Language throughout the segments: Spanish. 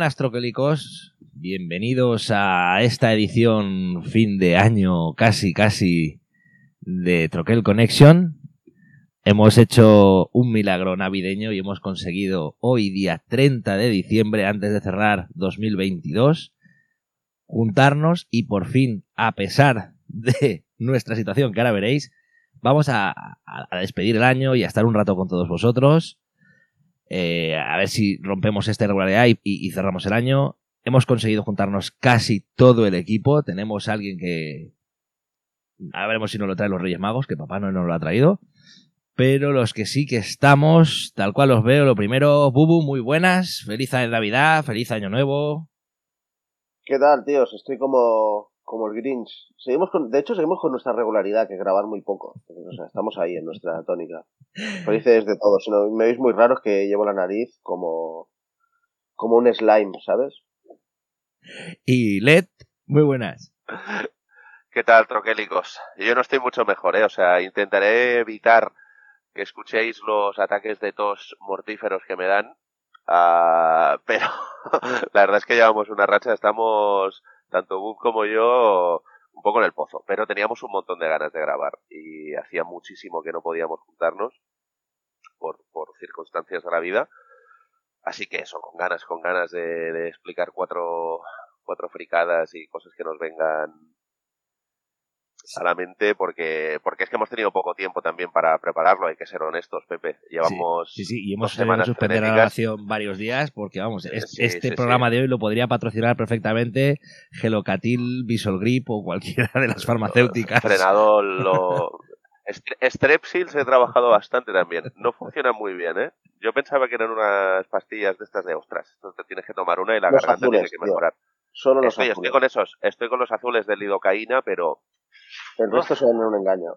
Buenas troquelicos, bienvenidos a esta edición fin de año casi casi de Troquel Connection. Hemos hecho un milagro navideño y hemos conseguido hoy día 30 de diciembre, antes de cerrar 2022, juntarnos y por fin, a pesar de nuestra situación que ahora veréis, vamos a, a despedir el año y a estar un rato con todos vosotros. Eh, a ver si rompemos esta irregularidad y, y, y, cerramos el año. Hemos conseguido juntarnos casi todo el equipo. Tenemos a alguien que. A veremos si nos lo traen los Reyes Magos, que papá no nos lo ha traído. Pero los que sí que estamos, tal cual los veo, lo primero, Bubu, muy buenas. Feliz Navidad, feliz Año Nuevo. ¿Qué tal, tíos? Estoy como, como el Grinch. Seguimos con, de hecho, seguimos con nuestra regularidad, que grabar muy poco. O sea, estamos ahí en nuestra tónica. Felices de todos. Si no, me veis muy raros que llevo la nariz como, como un slime, ¿sabes? Y Led, muy buenas. ¿Qué tal, troquélicos? Yo no estoy mucho mejor, ¿eh? O sea, intentaré evitar que escuchéis los ataques de tos mortíferos que me dan. Uh, pero la verdad es que llevamos una racha, estamos tanto Bob como yo un poco en el pozo, pero teníamos un montón de ganas de grabar y hacía muchísimo que no podíamos juntarnos por, por circunstancias de la vida. Así que eso, con ganas, con ganas de, de, explicar cuatro, cuatro fricadas y cosas que nos vengan a la mente porque, porque es que hemos tenido poco tiempo también para prepararlo, hay que ser honestos, Pepe. Llevamos sí, sí, sí. y hemos tenido suspender la grabación varios días porque, vamos, es, sí, este sí, programa de hoy lo podría patrocinar perfectamente Gelocatil, Visual Grip o cualquiera de las farmacéuticas. Frenado lo... Strepsils he trabajado bastante también. No funciona muy bien, ¿eh? Yo pensaba que eran unas pastillas de estas de ostras. Entonces tienes que tomar una y la los garganta azules, tiene que mejorar. Tío. Solo los estoy, azules. estoy con esos. Estoy con los azules de lidocaína, pero el resto son un engaño.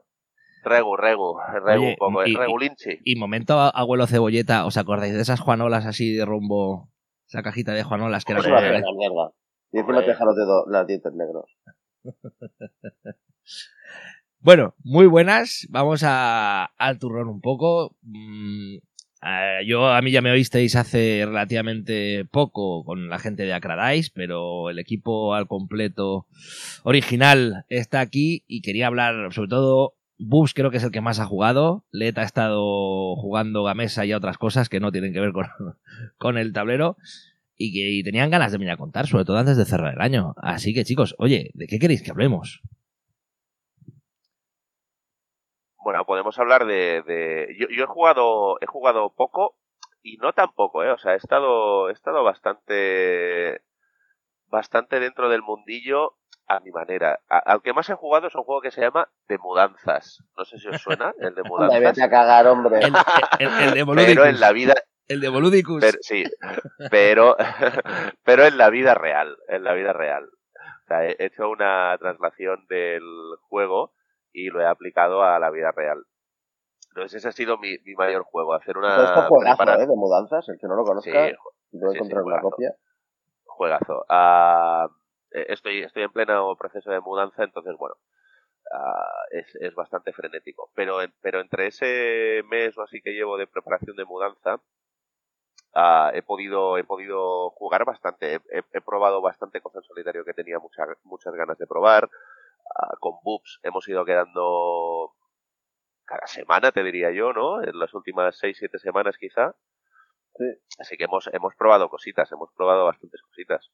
Regu, regu, regu Oye, un poco, y- regulinchi. Y momento, abuelo cebolleta, ¿os acordáis de esas juanolas así de rumbo? Esa cajita de juanolas que era una pena, mierda. Y encima te deja los, dedos, los dientes negros. Bueno, muy buenas. Vamos a, al turrón un poco. Mm, eh, yo, a mí ya me oísteis hace relativamente poco con la gente de Acradais, pero el equipo al completo original está aquí y quería hablar sobre todo. Bus creo que es el que más ha jugado. Let ha estado jugando a mesa y otras cosas que no tienen que ver con, con el tablero. Y que tenían ganas de venir a contar, sobre todo antes de cerrar el año. Así que chicos, oye, ¿de qué queréis que hablemos? Bueno, podemos hablar de, de... Yo, yo he jugado, he jugado poco y no tan poco, ¿eh? O sea, he estado, he estado bastante, bastante dentro del mundillo a mi manera. A- al que más he jugado es un juego que se llama De Mudanzas. No sé si os suena, el de Mudanzas. vete a cagar, hombre. El, el- el de Pero Voludicus. en la vida, El de Voludicus. pero, sí, pero, pero en la vida real, en la vida real. O sea, he hecho una traslación del juego y lo he aplicado a la vida real. Entonces ese ha sido mi, mi mayor juego, hacer Pero esto una juegazo, prepara- ¿eh? De mudanzas. El que no lo Sí, conozca, sí, encontrar sí, una juegazo. copia. juegazo. Eh, estoy, estoy en pleno proceso de mudanza, entonces bueno, ah, es, es bastante frenético. Pero, en- pero entre ese mes o así que llevo de preparación de mudanza, ah, he podido, he podido jugar bastante. He, he- he probado bastante cosas en solitario que tenía mucha- muchas ganas de probar. Ah, con Boobs hemos ido quedando cada semana, te diría yo, ¿no? En las últimas 6-7 semanas quizá. Sí. Así que hemos, hemos probado cositas, hemos probado bastantes cositas.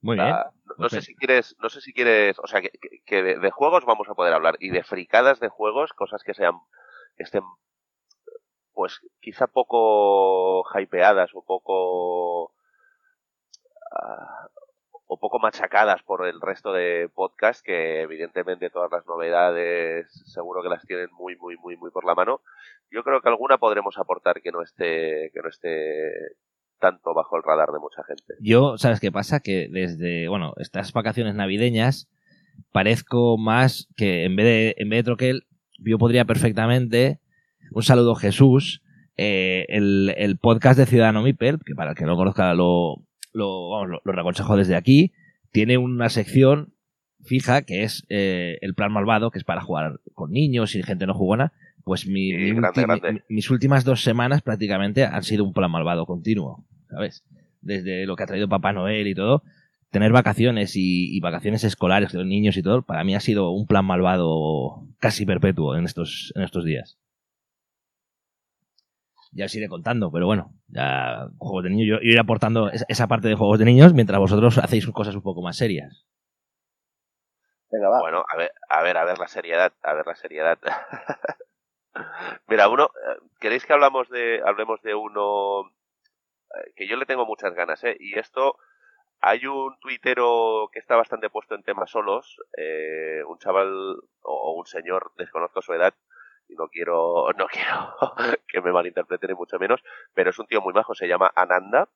Muy bien. Ah, no, no sé si quieres, no sé si quieres, o sea, que, que de, de, juegos vamos a poder hablar y de fricadas de juegos, cosas que sean, que estén, pues quizá poco hypeadas o poco, uh, o poco machacadas por el resto de podcasts que evidentemente todas las novedades seguro que las tienen muy muy muy muy por la mano. Yo creo que alguna podremos aportar que no esté que no esté tanto bajo el radar de mucha gente. Yo, ¿sabes qué pasa? Que desde, bueno, estas vacaciones navideñas parezco más que en vez de en vez de Troquel, yo podría perfectamente un saludo Jesús, eh, el, el podcast de Ciudadano Mipel, que para el que no conozca lo, lo, vamos, lo, lo reconsejo desde aquí, tiene una sección fija que es eh, el plan malvado, que es para jugar con niños y gente no jugona. Pues mi, Sí, mi grande, ulti- grande. mi- mis últimas dos semanas prácticamente han sido un plan malvado continuo, ¿sabes? Desde lo que ha traído Papá Noel y todo. Tener vacaciones y, y vacaciones escolares de los niños y todo, para mí ha sido un plan malvado casi perpetuo en estos, en estos días. Ya os iré contando, pero bueno, ya juegos de niños, yo, yo iré aportando esa, esa parte de juegos de niños mientras vosotros hacéis cosas un poco más serias. Venga, va. Bueno, a ver, a ver, a ver la seriedad, a ver la seriedad. Mira, uno, eh, ¿queréis que hablamos de, hablemos de uno eh, que yo le tengo muchas ganas, eh? Y esto, hay un tuitero que está bastante puesto en temas solos, eh, un chaval o un señor, desconozco su edad, y no quiero, no quiero que me malinterpreten ni mucho menos, pero es un tío muy majo, se llama Ananda,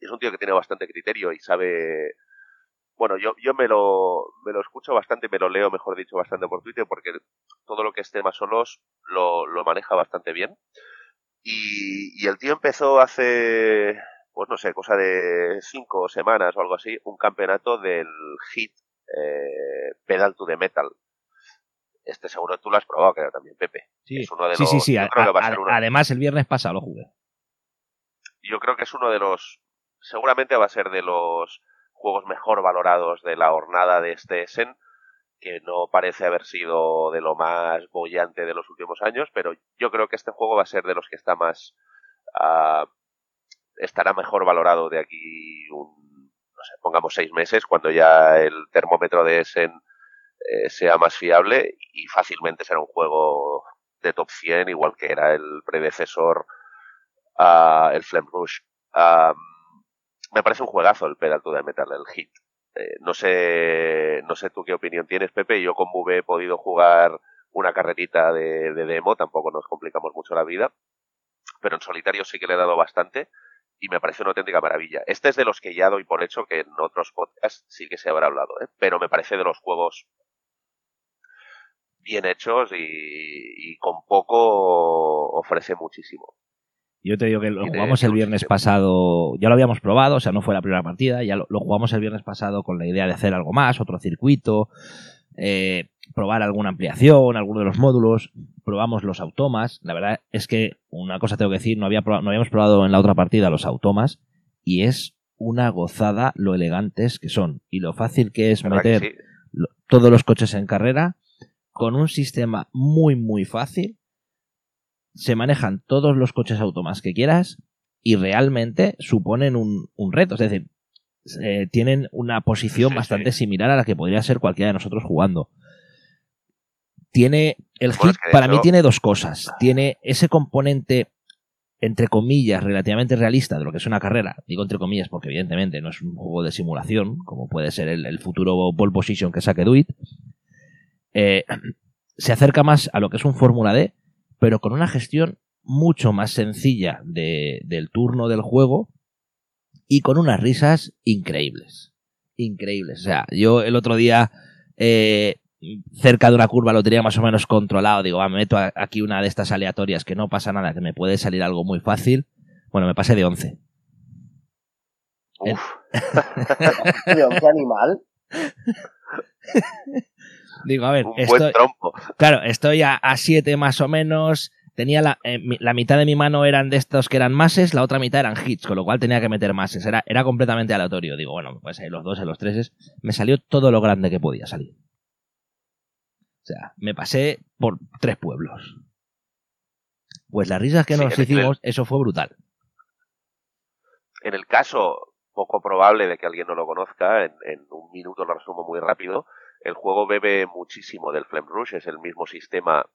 es un tío que tiene bastante criterio y sabe, bueno, yo, yo me lo, me lo escucho bastante, me lo leo, mejor dicho, bastante por Twitter, porque todo lo que es temas solos lo, lo maneja bastante bien. Y, y el tío empezó hace, pues no sé, cosa de cinco semanas o algo así, un campeonato del hit eh, Pedal to the Metal. Este seguro tú lo has probado, creo también, Pepe. Sí, Es uno de sí, sí, los- sí. a- a uno- Además, el viernes pasado lo jugué. yo creo que es uno de los, seguramente va a ser de los juegos mejor valorados de la jornada de este Essen, que no parece haber sido de lo más bollante de los últimos años, pero yo creo que este juego va a ser de los que está más, ah, estará mejor valorado de aquí un, no sé, pongamos seis meses, cuando ya el termómetro de Essen eh, sea más fiable y fácilmente será un juego de top 100, igual que era el predecesor a el Flame Rush. Me parece un juegazo el Pedal the Metal, el hit. Eh, no sé, no sé tú qué opinión tienes, Pepe. Yo con VV he podido jugar una carrerita de, de demo, tampoco nos complicamos mucho la vida. Pero en solitario sí que le he dado bastante y me parece una auténtica maravilla. Este es de los que ya doy por hecho que en otros podcasts sí que se habrá hablado, ¿eh? pero me parece de los juegos bien hechos y, y con poco ofrece muchísimo. Yo te digo que lo jugamos el viernes pasado, ya lo habíamos probado, o sea, no fue la primera partida, ya lo, lo jugamos el viernes pasado con la idea de hacer algo más, otro circuito, eh, probar alguna ampliación, alguno de los módulos, probamos los automas, la verdad es que una cosa tengo que decir, no, había proba- no habíamos probado en la otra partida los automas y es una gozada lo elegantes que son y lo fácil que es ¿Verdad que meter sí? todos los coches en carrera con un sistema muy muy fácil se manejan todos los coches automas que quieras y realmente suponen un, un reto es decir eh, tienen una posición Sí, bastante sí. similar a la que podría ser cualquiera de nosotros jugando tiene el hit para mí tiene dos cosas tiene ese componente entre comillas, relativamente realista de lo que es una carrera. Digo entre comillas porque evidentemente no es un juego de simulación, como puede ser el, el futuro pole position que saque Duit. Eh, se acerca más a lo que es un Fórmula D, pero con una gestión mucho más sencilla de- del turno del juego y con unas risas increíbles. Increíbles. O sea, yo el otro día, eh, cerca de una curva, lo tenía más o menos controlado. Digo, va, me meto aquí una de estas aleatorias que no pasa nada, que me puede salir algo muy fácil. Bueno, me pasé de 11. Uf, Tío, qué animal. Digo, a ver, un buen trompo. claro, estoy a 7 más o menos. Tenía la, eh, la mitad de mi mano eran de estos que eran mases, la otra mitad eran hits, con lo cual tenía que meter mases. Era, era completamente aleatorio. Digo, bueno, pues ahí los dos, en los treses. Me salió todo lo grande que podía salir. O sea, me pasé por tres pueblos. Pues las risas que Sí, nos el- hicimos, eso fue brutal. En el caso, poco probable de que alguien no lo conozca, en, en un minuto lo resumo muy rápido. El juego bebe muchísimo del Flame Rush, es el mismo sistema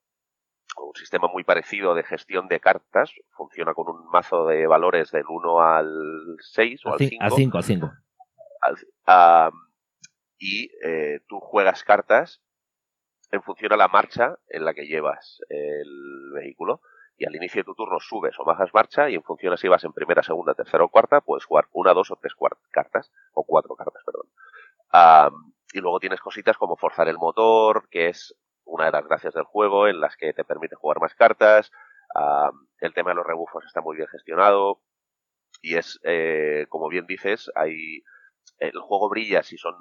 un sistema muy parecido de gestión de cartas. Funciona con un mazo de valores del 1 al 6 o al 5. Al 5, al 5. y eh, tú juegas cartas en función a la marcha en la que llevas el vehículo. Y al inicio de tu turno subes o bajas marcha y en función a si vas en primera, segunda, tercera o cuarta, puedes jugar una, dos o tres cartas. O cuatro cartas, perdón. Y luego tienes cositas como forzar el motor, que es una de las gracias del juego, en las que te permite jugar más cartas. el tema de los rebufos está muy bien gestionado. Y es, eh, como bien dices, hay el juego brilla si son,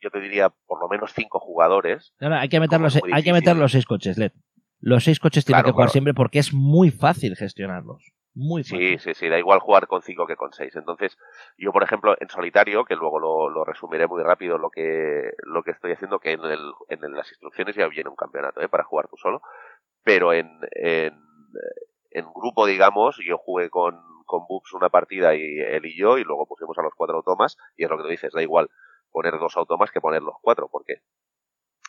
yo te diría, por lo menos cinco jugadores. hay que meter, los, hay que meter los seis coches, Led. Los seis coches tienen que jugar siempre porque es muy fácil gestionarlos. Muy Sí, sí, sí, da igual jugar con 5 que con 6. Entonces, yo, por ejemplo, en solitario, que luego lo, resumiré muy rápido lo que, lo que estoy haciendo, que en, el, en las instrucciones ya viene un campeonato ¿eh? para jugar tú solo, pero en, en, en grupo, digamos, yo jugué con, con Books una partida y él y yo, y luego pusimos a los cuatro automas, y es lo que tú dices, da igual poner dos automas que poner los cuatro, porque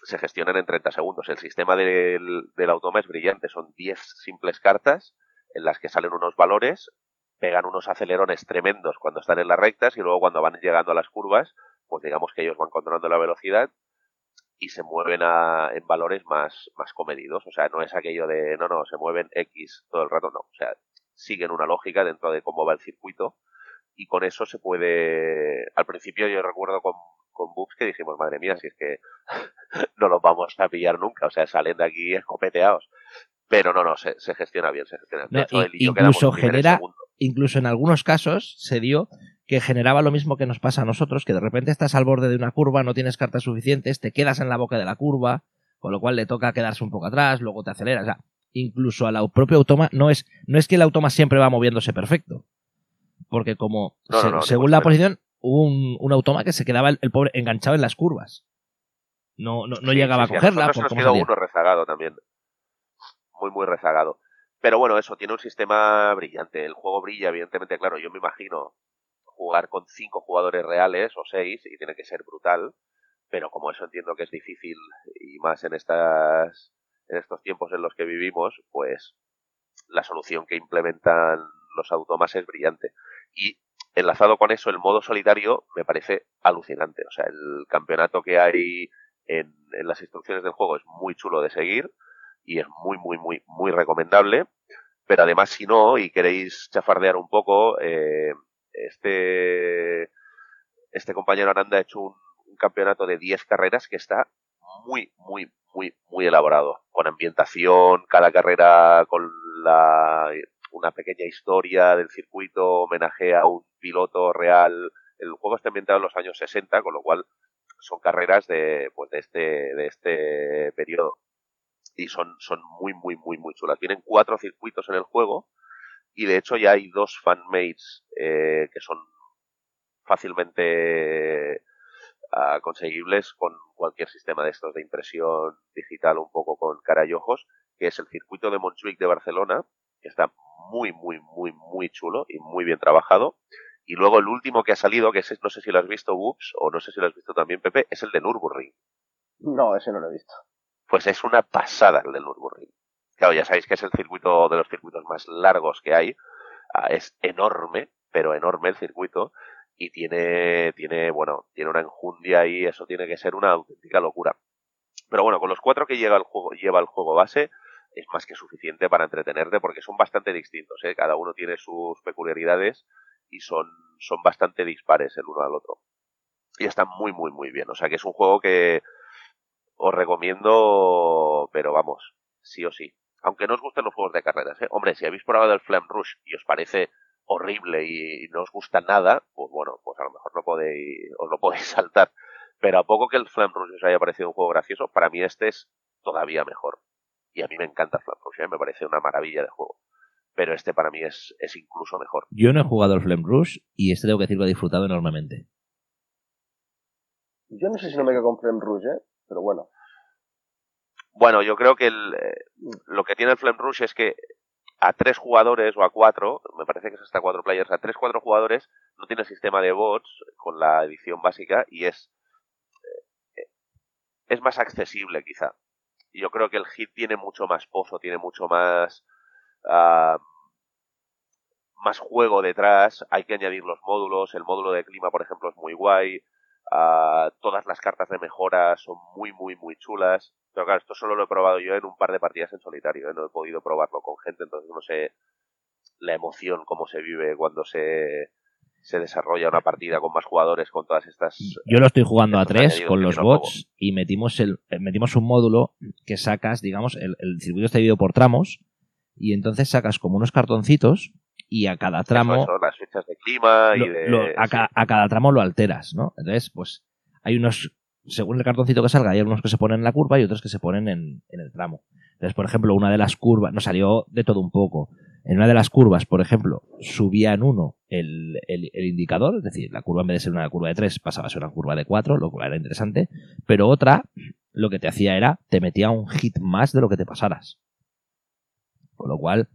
se gestionan en 30 segundos. El sistema del, del automa es brillante, son 10 simples cartas en las que salen unos valores, pegan unos acelerones tremendos cuando están en las rectas y luego cuando van llegando a las curvas, pues digamos que ellos van controlando la velocidad y se mueven a, en valores más, más comedidos. O sea, no es aquello de, no, no, se mueven X todo el rato, no. O sea, siguen una lógica dentro de cómo va el circuito y con eso se puede... Al principio yo recuerdo con, con Books que dijimos, madre mía, si es que no los vamos a pillar nunca, o sea, salen de aquí escopeteados. Pero no, no, se, gestiona bien, se gestiona bien. incluso genera, incluso en algunos casos se dio que generaba lo mismo que nos pasa a nosotros, que de repente estás al borde de una curva, no tienes cartas suficientes, te quedas en la boca de la curva, con lo cual le toca quedarse un poco atrás, luego te aceleras. O sea, incluso a la propio automa, no es, no es que el automa siempre va moviéndose perfecto. Porque como, según la posición, hubo un, un, automa que se quedaba el, pobre enganchado en las curvas. No, no, no llegaba a cogerla. nos quedó uno rezagado también muy, muy rezagado. Pero bueno, eso, tiene un sistema brillante. El juego brilla, evidentemente, claro, yo me imagino jugar con cinco jugadores reales o seis y tiene que ser brutal. Pero como eso entiendo que es difícil y más en estas en estos tiempos en los que vivimos, pues la solución que implementan los automas es brillante. Y enlazado con eso, el modo solitario me parece alucinante. O sea, el campeonato que hay en, en las instrucciones del juego es muy chulo de seguir y es muy, muy, muy, muy recomendable. Pero además, si no, y queréis chafardear un poco, eh, este, este compañero Aranda ha hecho un, campeonato de 10 carreras que está muy, muy, muy, muy elaborado. Con ambientación, cada carrera con la, una pequeña historia del circuito, homenaje a un piloto real. El juego está ambientado en los años 60, con lo cual son carreras de, pues de este, de este periodo y son, son muy, muy, muy, muy chulas. Tienen cuatro circuitos en el juego y de hecho ya hay dos fanmates eh, que son fácilmente ah, conseguibles con cualquier sistema de estos de impresión digital un poco con cara y ojos, que es el circuito de Montjuic de Barcelona, que está muy, muy, muy, muy chulo y muy bien trabajado. Y luego el último que ha salido, que es, no sé si lo has visto, Whoops, o no sé si lo has visto también, Pepe, es el de Nürburgring. No, ese no lo he visto pues es una pasada el del Nürburgring. Claro, ya sabéis que es el circuito de los circuitos más largos que hay. Ah, es enorme, pero enorme el circuito. Y tiene, tiene, bueno, tiene una enjundia y eso tiene que ser una auténtica locura. Pero bueno, con los cuatro que lleva el juego, lleva el juego base, es más que suficiente para entretenerte porque son bastante distintos, ¿eh? Cada uno tiene sus peculiaridades y son, son bastante dispares el uno al otro. Y están muy, muy, muy bien. O sea que es un juego que, os recomiendo, pero vamos, sí o sí. Aunque no os gusten los juegos de carreras, ¿eh? Hombre, si habéis probado el Flame Rush y os parece horrible y no os gusta nada, pues bueno, pues a lo mejor no podéis, os lo podéis saltar. Pero a poco que el Flame Rush os haya parecido un juego gracioso, para mí este es todavía mejor. Y a mí me encanta el Flame Rush, ¿eh? me parece una maravilla de juego. Pero este para mí es, es incluso mejor. Yo no he jugado al Flame Rush y este tengo que decir que lo he disfrutado enormemente. Yo no sé si no me quedo con Flame Rush, ¿eh? Pero bueno. Bueno, yo creo que el, eh, lo que tiene el Flame Rush es que a tres jugadores o a cuatro, me parece que es hasta cuatro players, a tres, cuatro jugadores, no tiene sistema de bots con la edición básica y es, eh, es más accesible quizá. Yo creo que el hit tiene mucho más pozo, tiene mucho más, uh, más juego detrás, hay que añadir los módulos, el módulo de clima, por ejemplo, es muy guay, uh, todas las cartas de mejora son muy, muy, muy chulas. Pero claro, esto solo lo he probado yo en un par de partidas en solitario, ¿eh? no he podido probarlo con gente, entonces no sé la emoción, cómo se vive cuando se, se desarrolla una partida con más jugadores, con todas estas... Yo lo estoy jugando a tres con los bots y metimos, el, eh, metimos un módulo que sacas, digamos, el, el circuito está dividido por tramos y entonces sacas como unos cartoncitos y a cada tramo... las fechas de clima y de... a, a, cada tramo lo alteras, ¿no? Entonces, pues hay unos... Según el cartoncito que salga, hay algunos que se ponen en la curva y otros que se ponen en, en el tramo. Entonces, por ejemplo, una de las curvas... Nos salió de todo un poco. En una de las curvas, por ejemplo, subía en uno el, el, el, indicador, es decir, la curva en vez de ser una curva de 3 pasaba a ser una curva de 4, lo cual era interesante, pero otra lo que te hacía era, te metía un hit más de lo que te pasaras. Con lo cual,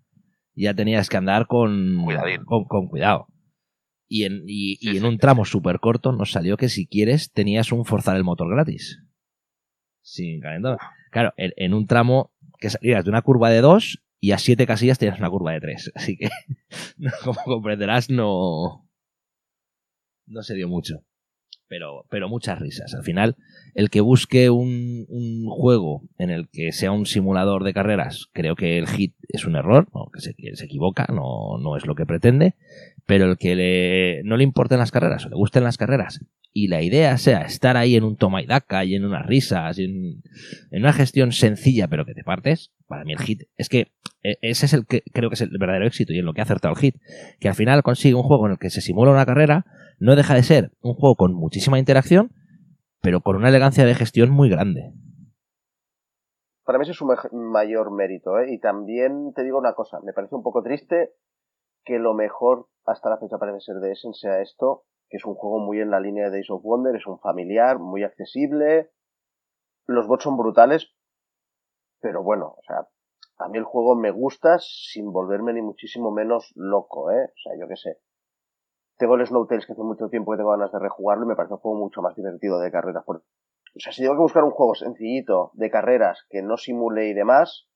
ya tenías que andar con, con, con, cuidado. Y en, y, y en un tramo súper corto nos salió que si quieres tenías un forzar el motor gratis. Sin calentador. Claro, en, en un tramo que salías de una curva de 2 y a 7 casillas tenías una curva de 3. Así que, como comprenderás, no, no se dio mucho. Pero, pero muchas risas. Al final, el que busque un, juego en el que sea un simulador de carreras, creo que el hit es un error, ¿no? que, se, que se equivoca, no, no es lo que pretende. Pero el que le, no le importen las carreras o le gusten las carreras y la idea sea estar ahí en un toma y daca y en unas risas y en, en, una gestión sencilla pero que te partes, para mí el hit es que e, ese es el que creo que es el verdadero éxito y en lo que ha acertado el hit, que al final consigue un juego en el que se simula una carrera, no deja de ser un juego con muchísima interacción, pero con una elegancia de gestión muy grande. Para mí ese es su mayor mérito, ¿eh? Y también te digo una cosa, me parece un poco triste que lo mejor hasta la fecha parece ser de Essen sea esto, que es un juego muy en la línea de Days of Wonder, es un familiar, muy accesible, los bots son brutales, pero bueno, o sea, a mí el juego me gusta sin volverme ni muchísimo menos loco, ¿eh? O sea, yo qué sé. Tengo el Snowtails que hace mucho tiempo que tengo ganas de rejugarlo y me parece un juego mucho más divertido de carreras. Por... O sea, si tengo que buscar un juego sencillito de carreras que no simule y demás,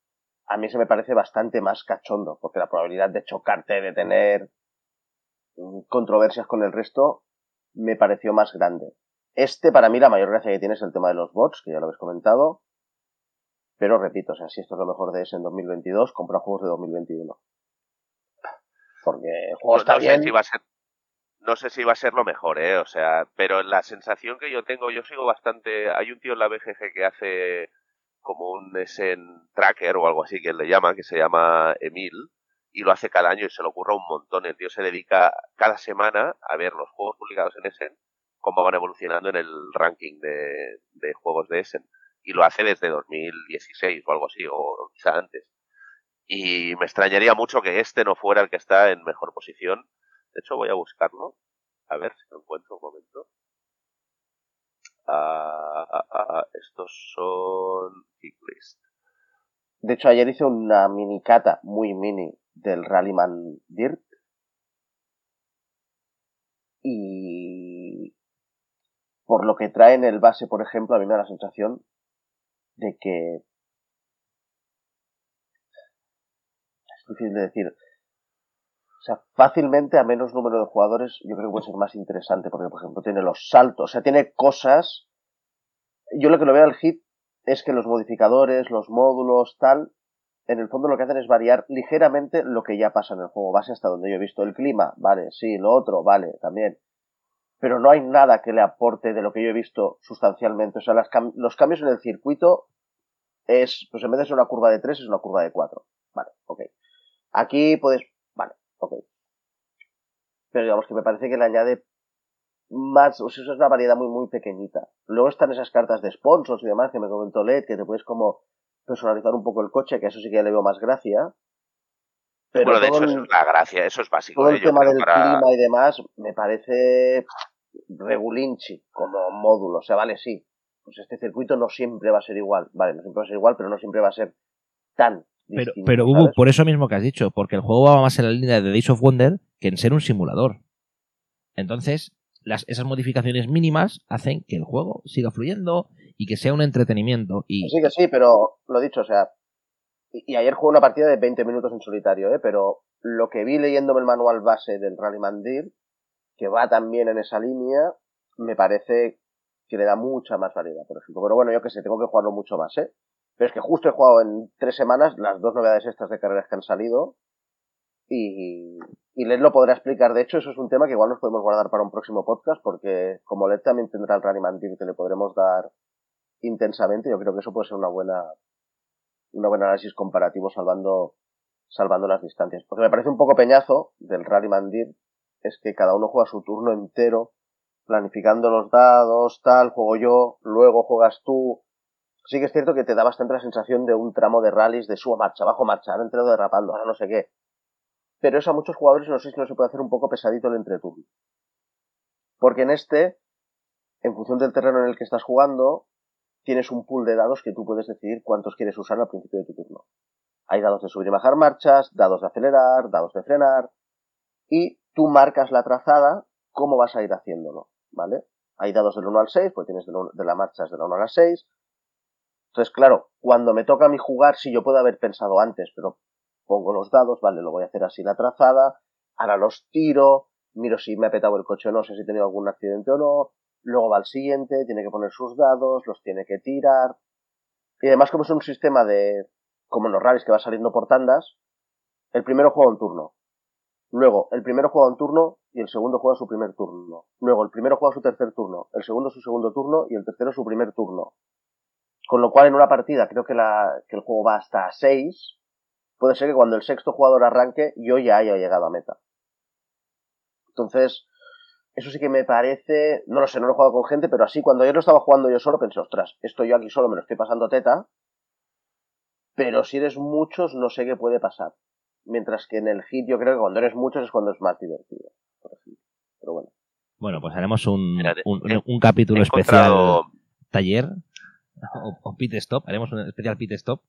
a mí se me parece bastante más cachondo, porque la probabilidad de chocarte, de tener controversias con el resto, me pareció más grande. Este, para mí, la mayor gracia que tiene es el tema de los bots, que ya lo habéis comentado. Pero repito, o sea, si esto es lo mejor de ese en 2022, compra juegos de 2021. Porque el juego no, está no bien. Sé si va a ser, no sé si va a ser lo mejor, ¿eh? O sea, pero la sensación que yo tengo, yo sigo bastante. Hay un tío en la BGG que hace como un Essen Tracker o algo así que él le llama, que se llama Emil, y lo hace cada año y se lo ocurra un montón. El tío se dedica cada semana a ver los juegos publicados en Essen, cómo van evolucionando en el ranking de, de juegos de Essen. Y lo hace desde 2016 o algo así, o quizá antes. Y me extrañaría mucho que este no fuera el que está en mejor posición. De hecho, voy a buscarlo. A ver si lo encuentro un momento. Ah, ah, ah, estos son. De hecho, ayer hice una mini cata muy mini del Rallyman Dirt. Y por lo que trae en el base, por ejemplo, a mí me da la sensación de que es difícil de decir. Sea, fácilmente a menos número de jugadores yo creo que puede ser más interesante porque, por ejemplo, tiene los saltos, o sea, tiene cosas. Yo lo que lo veo al hit es que los modificadores, los módulos, tal, en el fondo lo que hacen es variar ligeramente lo que ya pasa en el juego base hasta donde yo he visto el clima, vale, sí, lo otro, vale, también. Pero no hay nada que le aporte de lo que yo he visto sustancialmente. O sea, las los cambios en el circuito es, pues en vez de ser una curva de 3 es una curva de 4. Vale, ok. Aquí puedes, ok. Pero digamos que me parece que le añade más, o sea, es una variedad muy, muy pequeñita. Luego están esas cartas de sponsors y demás que me comentó Led, que te puedes como personalizar un poco el coche, que eso sí que ya le veo más gracia. Pero bueno, de hecho, el, eso es la gracia, eso es básico. Todo el ¿eh? tema del para... clima y demás me parece regulinchi como módulo. O sea, vale, sí. Pues este circuito no siempre va a ser igual. Vale, no siempre va a ser igual, pero no siempre va a ser tan Pero, pero por eso mismo que has dicho, porque el juego va más en la línea de Days of Wonder que en ser un simulador. Entonces, las, esas modificaciones mínimas hacen que el juego siga fluyendo y que sea un entretenimiento. Y Que Sí, que sí, pero lo dicho, o sea. Y, y ayer jugué una partida de 20 minutos en solitario, ¿eh? Pero lo que vi leyéndome el manual base del Rally Mandir, que va también en esa línea, me parece que le da mucha más variedad, por ejemplo. Pero bueno, yo que sé, tengo que jugarlo mucho más, ¿eh? Pero es que justo he jugado en tres semanas las dos novedades estas de carreras que han salido. Y, y Led lo podrá explicar. De hecho, eso es un tema que igual nos podemos guardar para un próximo podcast, porque como Led también tendrá el Rally Mandir que le podremos dar intensamente, yo creo que eso puede ser una buena, una buen análisis comparativo salvando, salvando las distancias. Porque me parece un poco peñazo del Rally Mandir, es que cada uno juega su turno entero, planificando los dados, tal, juego yo, luego juegas tú. Sí que es cierto que te da bastante la sensación de un tramo de rallies de suba marcha, bajo marcha, he entrado derrapando, ahora no sé qué. Pero eso a muchos jugadores no sé si no se puede hacer un poco pesadito el entreturno. Porque en este, en función del terreno en el que estás jugando, tienes un pool de dados que tú puedes decidir cuántos quieres usar al principio de tu turno. Hay dados de subir y bajar marchas, dados de acelerar, dados de frenar, y tú marcas la trazada cómo vas a ir haciéndolo, ¿vale? Hay dados del 1 al 6, pues tienes de la marcha de la 1 a la 6. Entonces, claro, cuando me toca a mí jugar, sí, yo puedo haber pensado antes, pero pongo los dados, vale, lo voy a hacer así la trazada, ahora los tiro, miro si me ha petado el coche o no, sé si he tenido algún accidente o no, luego va al siguiente, tiene que poner sus dados, los tiene que tirar. Y además, como es un sistema de, como en los rallies que va saliendo por tandas, el primero juega un turno. Luego, el primero juega un turno y el segundo juega su primer turno. Luego, el primero juega su tercer turno, el segundo su segundo turno y el tercero su primer turno. Con lo cual, en una partida, creo que, la, que el juego va hasta 6. Puede ser que cuando el sexto jugador arranque, yo ya haya llegado a meta. Entonces, eso sí que me parece, no lo sé, no lo he jugado con gente, pero así cuando yo lo estaba jugando yo solo pensé, ostras, esto yo aquí solo me lo estoy pasando teta, pero si eres muchos no sé qué puede pasar. Mientras que en el hit yo creo que cuando eres muchos es cuando es más divertido, por ejemplo. Pero bueno. bueno, pues haremos un, Mira, un, capítulo especial taller o, pit stop. Haremos un especial pit stop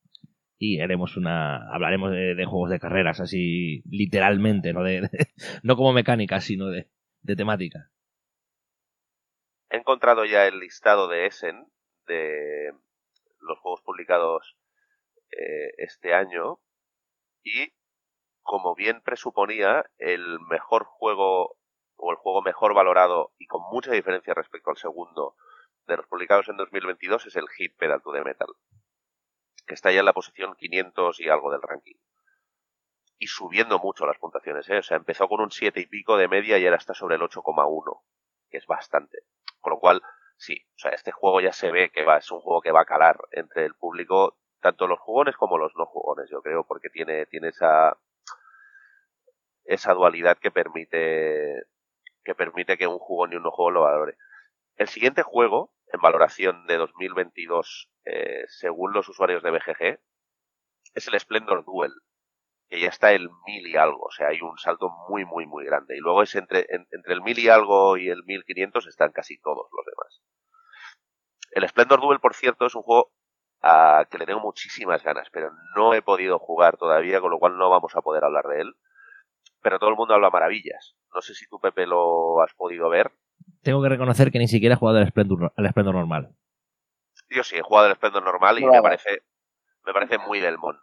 y haremos una hablaremos de, juegos de carreras así literalmente, no de, de- no como mecánica, sino de, de temática. he encontrado ya el listado de Essen de los juegos publicados eh, este año y como bien presuponía el mejor juego o el juego mejor valorado y con mucha diferencia respecto al segundo de los publicados en 2022 es el Hit Pedal to the Metal que está ya en la posición 500 y algo del ranking y subiendo mucho las puntuaciones ¿eh? o sea empezó con un 7 y pico de media y ahora está sobre el 8,1 que es bastante con lo cual, sí, o sea, este juego ya se ve que va, es un juego que va a calar entre el público, tanto los jugones como los no jugones, yo creo, porque tiene, tiene esa, esa dualidad que permite, que permite que un jugón y un no jugón lo valore. El siguiente juego, en valoración de 2022, eh, según los usuarios de BGG, es el Splendor Duel, que ya está el mil y algo, o sea, hay un salto muy, muy, muy grande. Y luego es entre, en- entre el mil y algo y el 1500 están casi todos los demás. El Splendor Duel, por cierto, es un juego a que le tengo muchísimas ganas, pero no he podido jugar todavía, con lo cual no vamos a poder hablar de él. Pero todo el mundo habla maravillas. No sé si tú, Pepe, lo has podido ver. Tengo que reconocer que ni siquiera he jugado al Splendor, al Splendor normal. Yo sí, he jugado el Splendor normal y me parece, me parece muy del mon.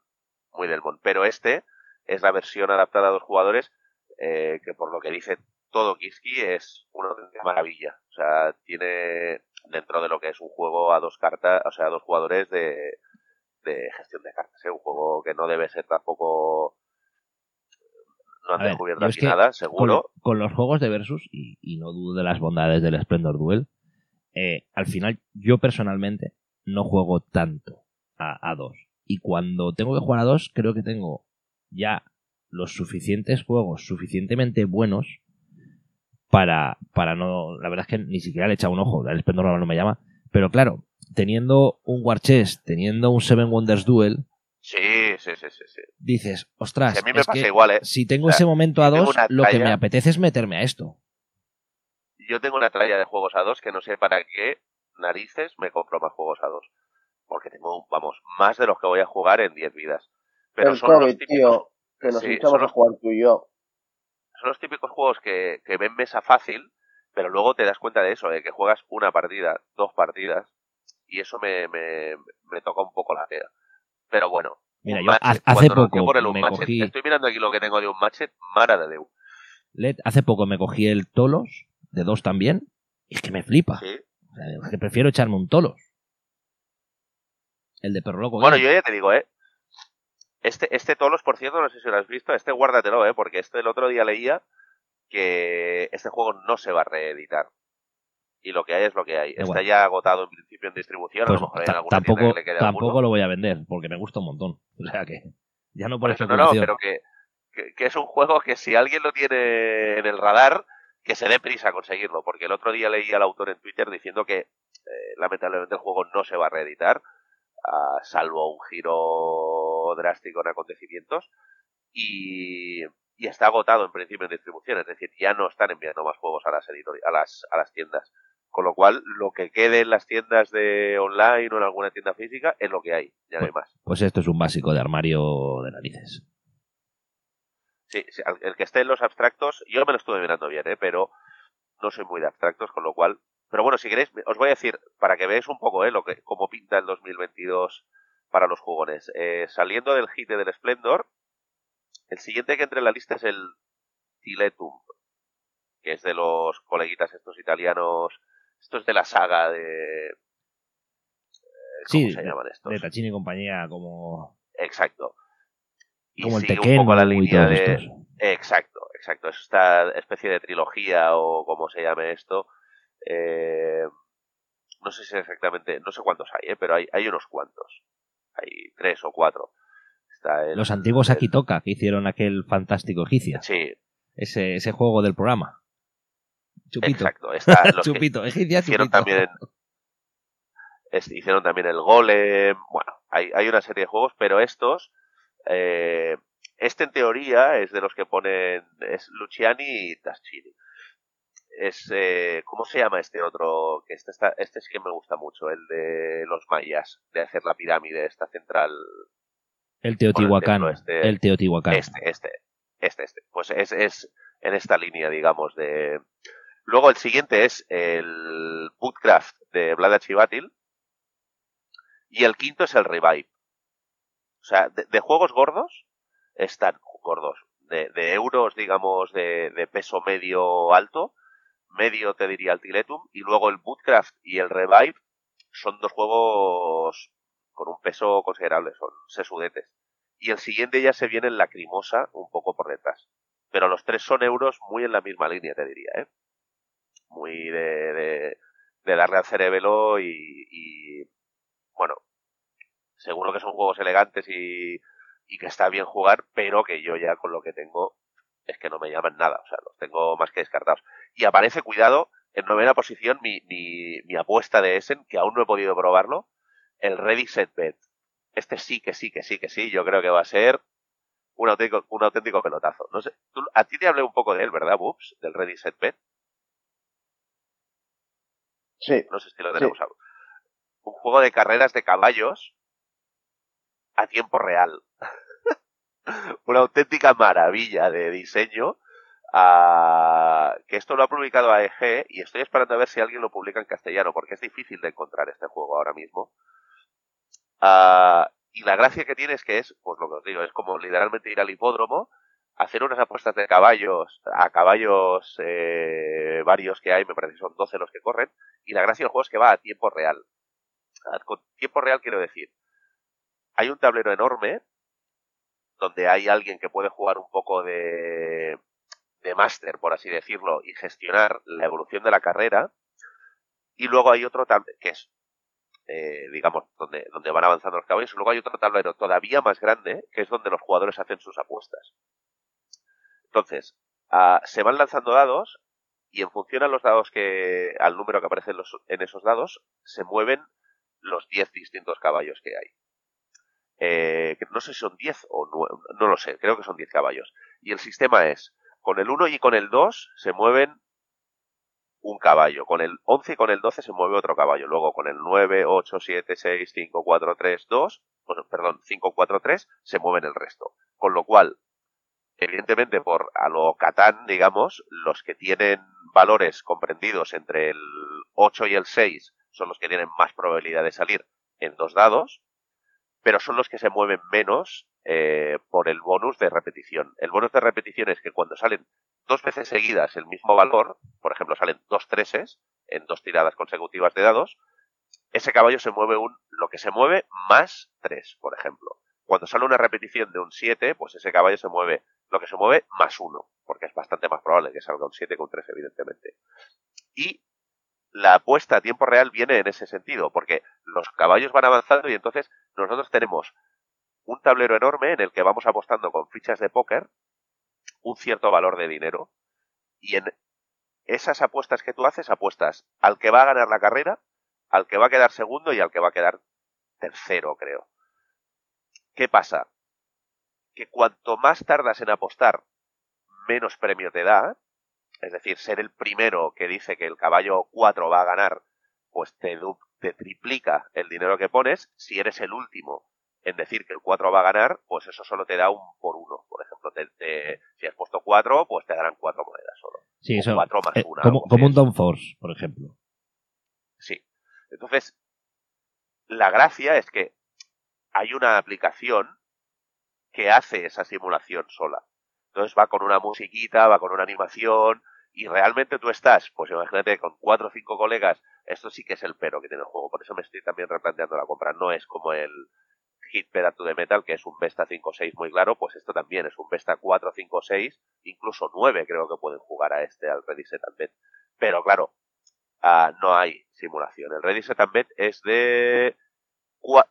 Muy del mon. Pero este es la versión adaptada a dos jugadores, eh, que por lo que dice todo Kiski es una maravilla. O sea, tiene dentro de lo que es un juego a dos cartas, o sea, a dos jugadores de, de gestión de cartas, ¿eh? un juego que no debe ser tampoco no han descubierto aquí nada, seguro. con los juegos de Versus, y, y no dudo de las bondades del Splendor Duel, eh, al final yo personalmente no juego tanto a, a dos. Y cuando tengo que jugar a dos, creo que tengo ya los suficientes juegos suficientemente buenos para, para no. La verdad es que ni siquiera le he echado un ojo, el Splendor no me llama. Pero claro, teniendo un War Chest, teniendo un Seven Wonders Duel, Sí, sí, sí, sí, sí. dices, ostras, Si a mí me es pasa que igual, ¿eh? si tengo O sea, ese momento a dos, lo que me apetece es meterme a esto. yo tengo una tralla de juegos a dos que no sé para qué narices me compro más juegos a dos. Porque tengo, vamos, más de los que voy a jugar en 10 vidas. pero el son los típicos, tío, que nos sí, echamos a jugar tú y yo. son los típicos juegos que, que ven mesa fácil, pero luego te das cuenta de eso, de que juegas una partida, dos partidas, y eso me, me, me toca un poco la tela. Pero bueno. Mira, yo matchet, hace poco por el me cogí- Estoy mirando aquí lo que tengo de un matchet, Mara de Deu. Led, hace poco me cogí el Tolos, de dos también, y es que me flipa. Sí. O sea, es que prefiero echarme un Tolos. El de Perro Loco. Bueno, yo ya te digo, ¿eh? Este, este Tolos, por cierto, no sé si lo has visto, este guárdatelo, ¿eh? Porque este el otro día leía que este juego no se va a reeditar. Y lo que hay es lo que hay. Está ya agotado en principio en distribución. a Pues lo mejor hay alguna tampoco, que le quede tampoco alguno. lo voy a vender, porque me gusta un montón. O sea que, ya no eso, no, no, pero que, que, que es un juego que si alguien lo tiene en el radar, que se dé prisa a conseguirlo. Porque el otro día leí al autor en Twitter diciendo que eh, lamentablemente el juego no se va a reeditar, salvo un giro drástico en acontecimientos. Y, y está agotado en principio en distribución, es decir, ya no están enviando más juegos a las, a las, a las tiendas. Con lo cual, lo que quede en las tiendas de online o en alguna tienda física es lo que hay, ya no hay más. Pues esto es un básico de armario de narices. Sí, sí, el que esté en los abstractos, yo me lo estuve mirando bien, ¿eh? pero no soy muy de abstractos, con lo cual. Pero bueno, si queréis, os voy a decir, para que veáis un poco ¿eh? lo que, cómo pinta el 2022 para los jugones. Eh, saliendo del hit del Splendor, el siguiente que entre en la lista es el Tiletum, que es de los coleguitas estos italianos. Esto es de la saga de. eh, ¿Cómo Sí, se llaman estos? De Tachini y compañía, como, Exacto. Y como el sigue un Tekken poco la línea de. estos. Exacto, exacto. Es esta especie de trilogía o como se llame esto. Eh, no sé si exactamente, no sé cuántos hay, ¿eh? pero hay, hay unos cuantos. Hay tres o cuatro. Está el- Los antiguos el- Akitoka que hicieron aquel fantástico Egicia. Sí, Ese, ese juego del programa. Chupito. exacto. Está los que Chupito. Hicieron Chupito. también es- hicieron también el Golem. Bueno, hay, hay una serie de juegos, pero estos. eh, este en teoría es de los que ponen. Es Luciani y Taschini. Es. eh, ¿Cómo se llama este otro? Que este, está, este sí que me gusta mucho, el de los mayas, de hacer la pirámide, esta central. El Teotihuacán. Este- el Teotihuacán. Este, este, este, este. Pues es, es en esta línea, digamos, de. Luego el siguiente es el Bootcraft de Vlada Chivatil. Y el quinto es el Revive. O sea, de, de juegos gordos están gordos. De, de euros, digamos, de, de peso medio alto. Medio te diría el Tiletum. Y luego el Bootcraft y el Revive son dos juegos con un peso considerable. Son sesudetes y el siguiente ya se viene en lacrimosa un poco por detrás. Pero los tres son euros muy en la misma línea, te diría, ¿eh? Muy de, de, de darle al cerebelo y, y, bueno, seguro que son juegos elegantes y, y que está bien jugar, pero que yo ya con lo que tengo es que no me llaman nada, o sea, los tengo más que descartados. Y aparece, cuidado, en novena posición mi, mi, mi apuesta de Essen, que aún no he podido probarlo, el Ready Set Bet este sí, que sí, que sí, que sí, yo creo que va a ser un auténtico, un auténtico pelotazo. No sé, tú- a ti te hablé un poco de él, ¿verdad, Boops? Del Ready Set Bet. Sí, No sé si lo Sí. tenemos algo. Un juego de carreras de caballos a tiempo real. Una auténtica maravilla de diseño. ah, que esto lo ha publicado AEG y estoy esperando a ver si alguien lo publica en castellano, porque es difícil de encontrar este juego ahora mismo. Ah, y la gracia que tiene es que es, pues lo que os digo, es como literalmente ir al hipódromo, hacer unas apuestas de caballos, a caballos eh, varios que hay, me parece que son 12 los que corren, y la gracia del juego es que va a tiempo real. Ah, tiempo real quiero decir, hay un tablero enorme donde hay alguien que puede jugar un poco de, de máster, por así decirlo, y gestionar la evolución de la carrera, y luego hay otro que es eh, digamos, donde, donde van avanzando los caballos. Y luego hay otro tablero todavía más grande, que es donde los jugadores hacen sus apuestas. Entonces, ah, se van lanzando dados y en función a los dados que, al número que aparece en, los- en esos dados, se mueven los 10 distintos caballos que hay. Eh, no sé si son 10 o 9, no lo sé, creo que son 10 caballos. Y el sistema es, con el 1 y con el 2 se mueven un caballo. Con el 11 y con el 12 se mueve otro caballo. Luego con el 9, 8, 7, 6, 5, 4, 3, 2, perdón, 5, 4, 3, se mueven el resto. Con lo cual, evidentemente por a lo Catán, digamos, los que tienen valores comprendidos entre el 8 y el 6 son los que tienen más probabilidad de salir en dos dados, pero son los que se mueven menos eh, por el bonus de repetición. El bonus de repetición es que cuando salen dos veces seguidas el mismo valor, por ejemplo, salen dos treses en dos tiradas consecutivas de dados, ese caballo se mueve un, lo que se mueve más tres, por ejemplo. Cuando sale una repetición de un 7, pues ese caballo se mueve lo que se mueve más uno, porque es bastante más probable que salga un 7 que un 3, evidentemente. Y la apuesta a tiempo real viene en ese sentido, porque los caballos van avanzando y entonces nosotros tenemos un tablero enorme en el que vamos apostando con fichas de póker un cierto valor de dinero y en esas apuestas que tú haces apuestas al que va a ganar la carrera, al que va a quedar segundo y al que va a quedar tercero, creo. ¿Qué pasa? Que cuanto más tardas en apostar, menos premio te da, es decir, ser el primero que dice que el caballo 4 va a ganar, pues te, te triplica el dinero que pones. Si eres el último en decir que el 4 va a ganar, pues eso solo te da un por uno. Por ejemplo, te, si has puesto 4, pues te darán 4 monedas solo. Sí, eso. más eh, una, como, como un Don Force, por ejemplo. Sí. Entonces, la gracia es que hay una aplicación que hace esa simulación sola. Entonces va con una musiquita, va con una animación y realmente tú estás, pues imagínate, con cuatro o cinco colegas, esto sí que es el pero que tiene el juego, por eso me estoy también replanteando la compra, no es como el Hit Pedal de Metal, que es un Vesta 5 6 muy claro, pues esto también es un Vesta 4, 5, 6, incluso 9 creo que pueden jugar a este, al Ready Set Bet. Pero claro, uh, no hay simulación. El Ready Set Bet es de,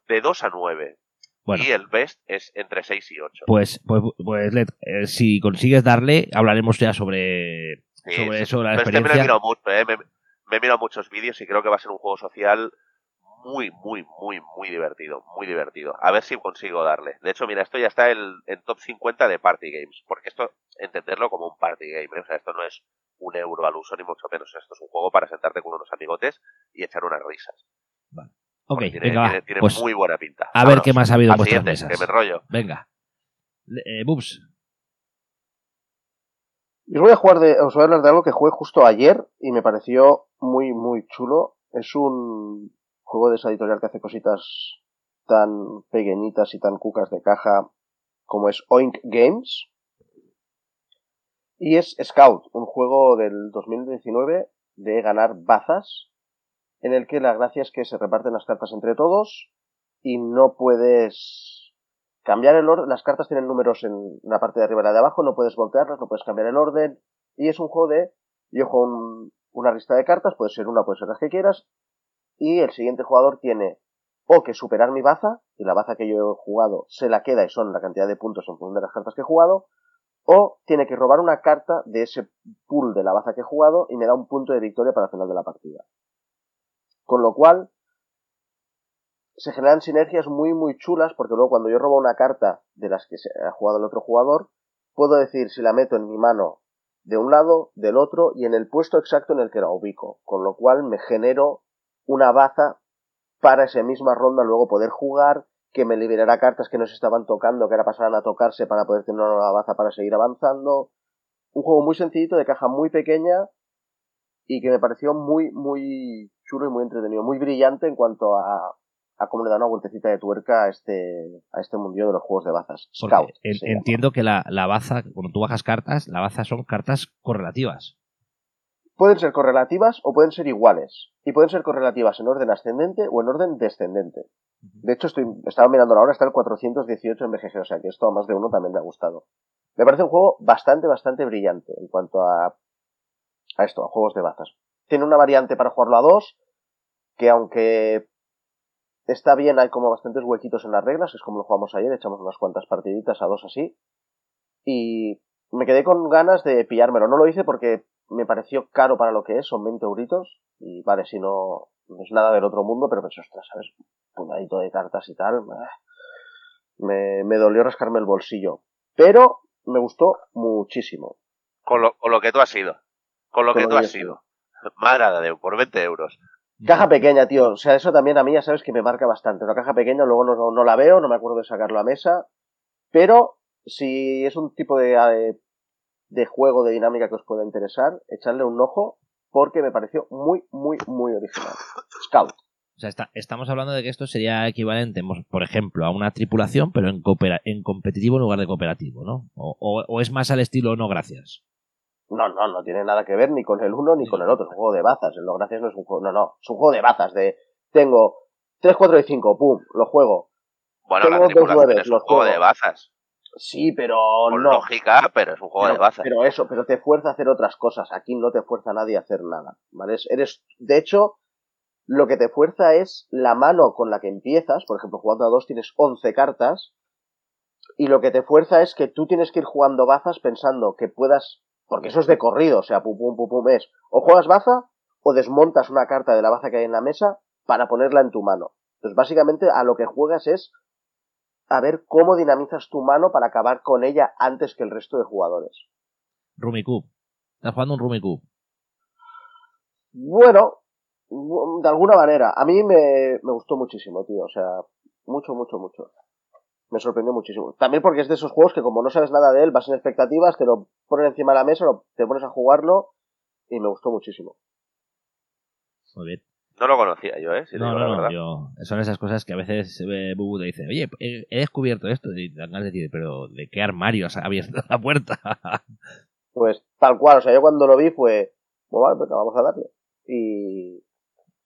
de 2 a 9. Y el best es entre 6 y 8. Pues, pues, pues eh, si consigues darle, hablaremos ya sobre, sobre eso, la experiencia. me, he mirado mucho, eh, me, me, he mirado muchos vídeos y creo que va a ser un juego social muy, muy, muy, muy divertido. Muy divertido. A ver si consigo darle. De hecho, mira, esto ya está en, en top 50 de party games. Porque esto, entenderlo como un party game. ¿eh? O sea, esto no es un euro al uso, ni mucho menos. Esto es un juego para sentarte con unos amigotes y echar unas risas. Vale. Ok, tiene, venga, tiene, pues muy buena pinta. A ver qué más ha habido en vuestras mesas. Que me rollo. Venga. Eh, Bubs. Yo voy a jugar de, os voy a hablar de algo que jugué justo ayer y me pareció muy, muy chulo. Es un juego de esa editorial que hace cositas tan pequeñitas y tan cucas de caja como es Oink Games. Y es Scout, un juego del 2019 de ganar bazas en el que la gracia es que se reparten las cartas entre todos y no puedes cambiar el orden. Las cartas tienen números en la parte de arriba y la de abajo, no puedes voltearlas, no puedes cambiar el orden. Y es un juego de, yo juego una lista de cartas, puede ser una, puede ser las que quieras, y el siguiente jugador tiene o que superar mi baza, y la baza que yo he jugado se la queda y son la cantidad de puntos en función de las cartas que he jugado, o tiene que robar una carta de ese pool de la baza que he jugado y me da un punto de victoria para el final de la partida. Con lo cual, se generan sinergias muy, muy chulas, porque luego cuando yo robo una carta de las que se ha jugado el otro jugador, puedo decir si la meto en mi mano de un lado, del otro, y en el puesto exacto en el que la ubico. Con lo cual me genero una baza para esa misma ronda luego poder jugar, que me liberará cartas que no se estaban tocando, que ahora pasarán a tocarse para poder tener una baza para seguir avanzando. Un juego muy sencillito, de caja muy pequeña, y que me pareció muy, muy chulo y muy entretenido, muy brillante en cuanto a, a cómo le da una vueltecita de tuerca a este, a este mundillo de los juegos de bazas. Scout, entiendo que la, la baza, cuando tú bajas cartas, la baza son cartas correlativas. Pueden ser correlativas o pueden ser iguales. Y pueden ser correlativas en orden ascendente o en orden descendente. De hecho, estoy, estaba mirando ahora, está el 418 en BGG, o sea que esto a más de uno también me ha gustado. Me parece un juego bastante, bastante brillante en cuanto a a esto, a juegos de bazas. Tiene una variante para jugarlo a dos, que aunque está bien, hay como bastantes huequitos en las reglas, es como lo jugamos ayer, echamos unas cuantas partiditas a dos así. Y me quedé con ganas de pillármelo. No lo hice porque me pareció caro para lo que es, son 20 euritos. Y vale, si no, no es nada del otro mundo, pero pues ostras, ¿sabes? Punadito de cartas y tal. Me, me dolió rascarme el bolsillo. Pero me gustó muchísimo. Con lo, con lo que tú has sido con lo que tú has sido. Madre de por 20 euros. Caja pequeña, tío. O sea, eso también a mí ya sabes que me marca bastante. Una caja pequeña, luego no, no la veo, no me acuerdo de sacarlo a mesa. Pero si es un tipo de, de juego, de dinámica que os pueda interesar, echarle un ojo porque me pareció muy, muy, muy original. Scout. O sea, está, estamos hablando de que esto sería equivalente, por ejemplo, a una tripulación, pero en, en competitivo en lugar de cooperativo, ¿no? O, o, es más al estilo no gracias. No, no, no tiene nada que ver ni con el uno ni con el otro. Es un juego de bazas. El no gracias no es un juego. No, no. Es un juego de bazas. De tengo 3, 4 y 5. Pum, lo juego. Bueno, tengo la tripulación es un juego de bazas. Sí, pero no. lógica, pero es un juego de bazas. Pero eso, pero te fuerza a hacer otras cosas. Aquí no te fuerza a nadie a hacer nada. ¿Vale? Eres, de hecho, lo que te fuerza es la mano con la que empiezas. Por ejemplo, jugando a dos tienes 11 cartas. Y lo que te fuerza es que tú tienes que ir jugando bazas pensando que puedas. Porque eso es de corrido, o sea, pum pum pum pum es. O juegas baza o desmontas una carta de la baza que hay en la mesa para ponerla en tu mano. Entonces, básicamente, a lo que juegas es a ver cómo dinamizas tu mano para acabar con ella antes que el resto de jugadores. Rumicube. Estás jugando un Rumicube. Bueno, de alguna manera. A mí me, me gustó muchísimo, tío. O sea, mucho, mucho, mucho. Me sorprendió muchísimo. También porque es de esos juegos que como no sabes nada de él, vas en expectativas, te lo ponen encima de la mesa, te pones a jugarlo y me gustó muchísimo. Muy bien. No lo conocía yo, ¿eh? no, no, no, yo, son esas cosas que a veces eh, Bubu te dice, oye, he, descubierto esto, y te de decir, pero ¿de qué armario has abierto la puerta? pues tal cual, o sea, yo cuando lo vi fue, bueno, vale, pues vamos a darle. Y,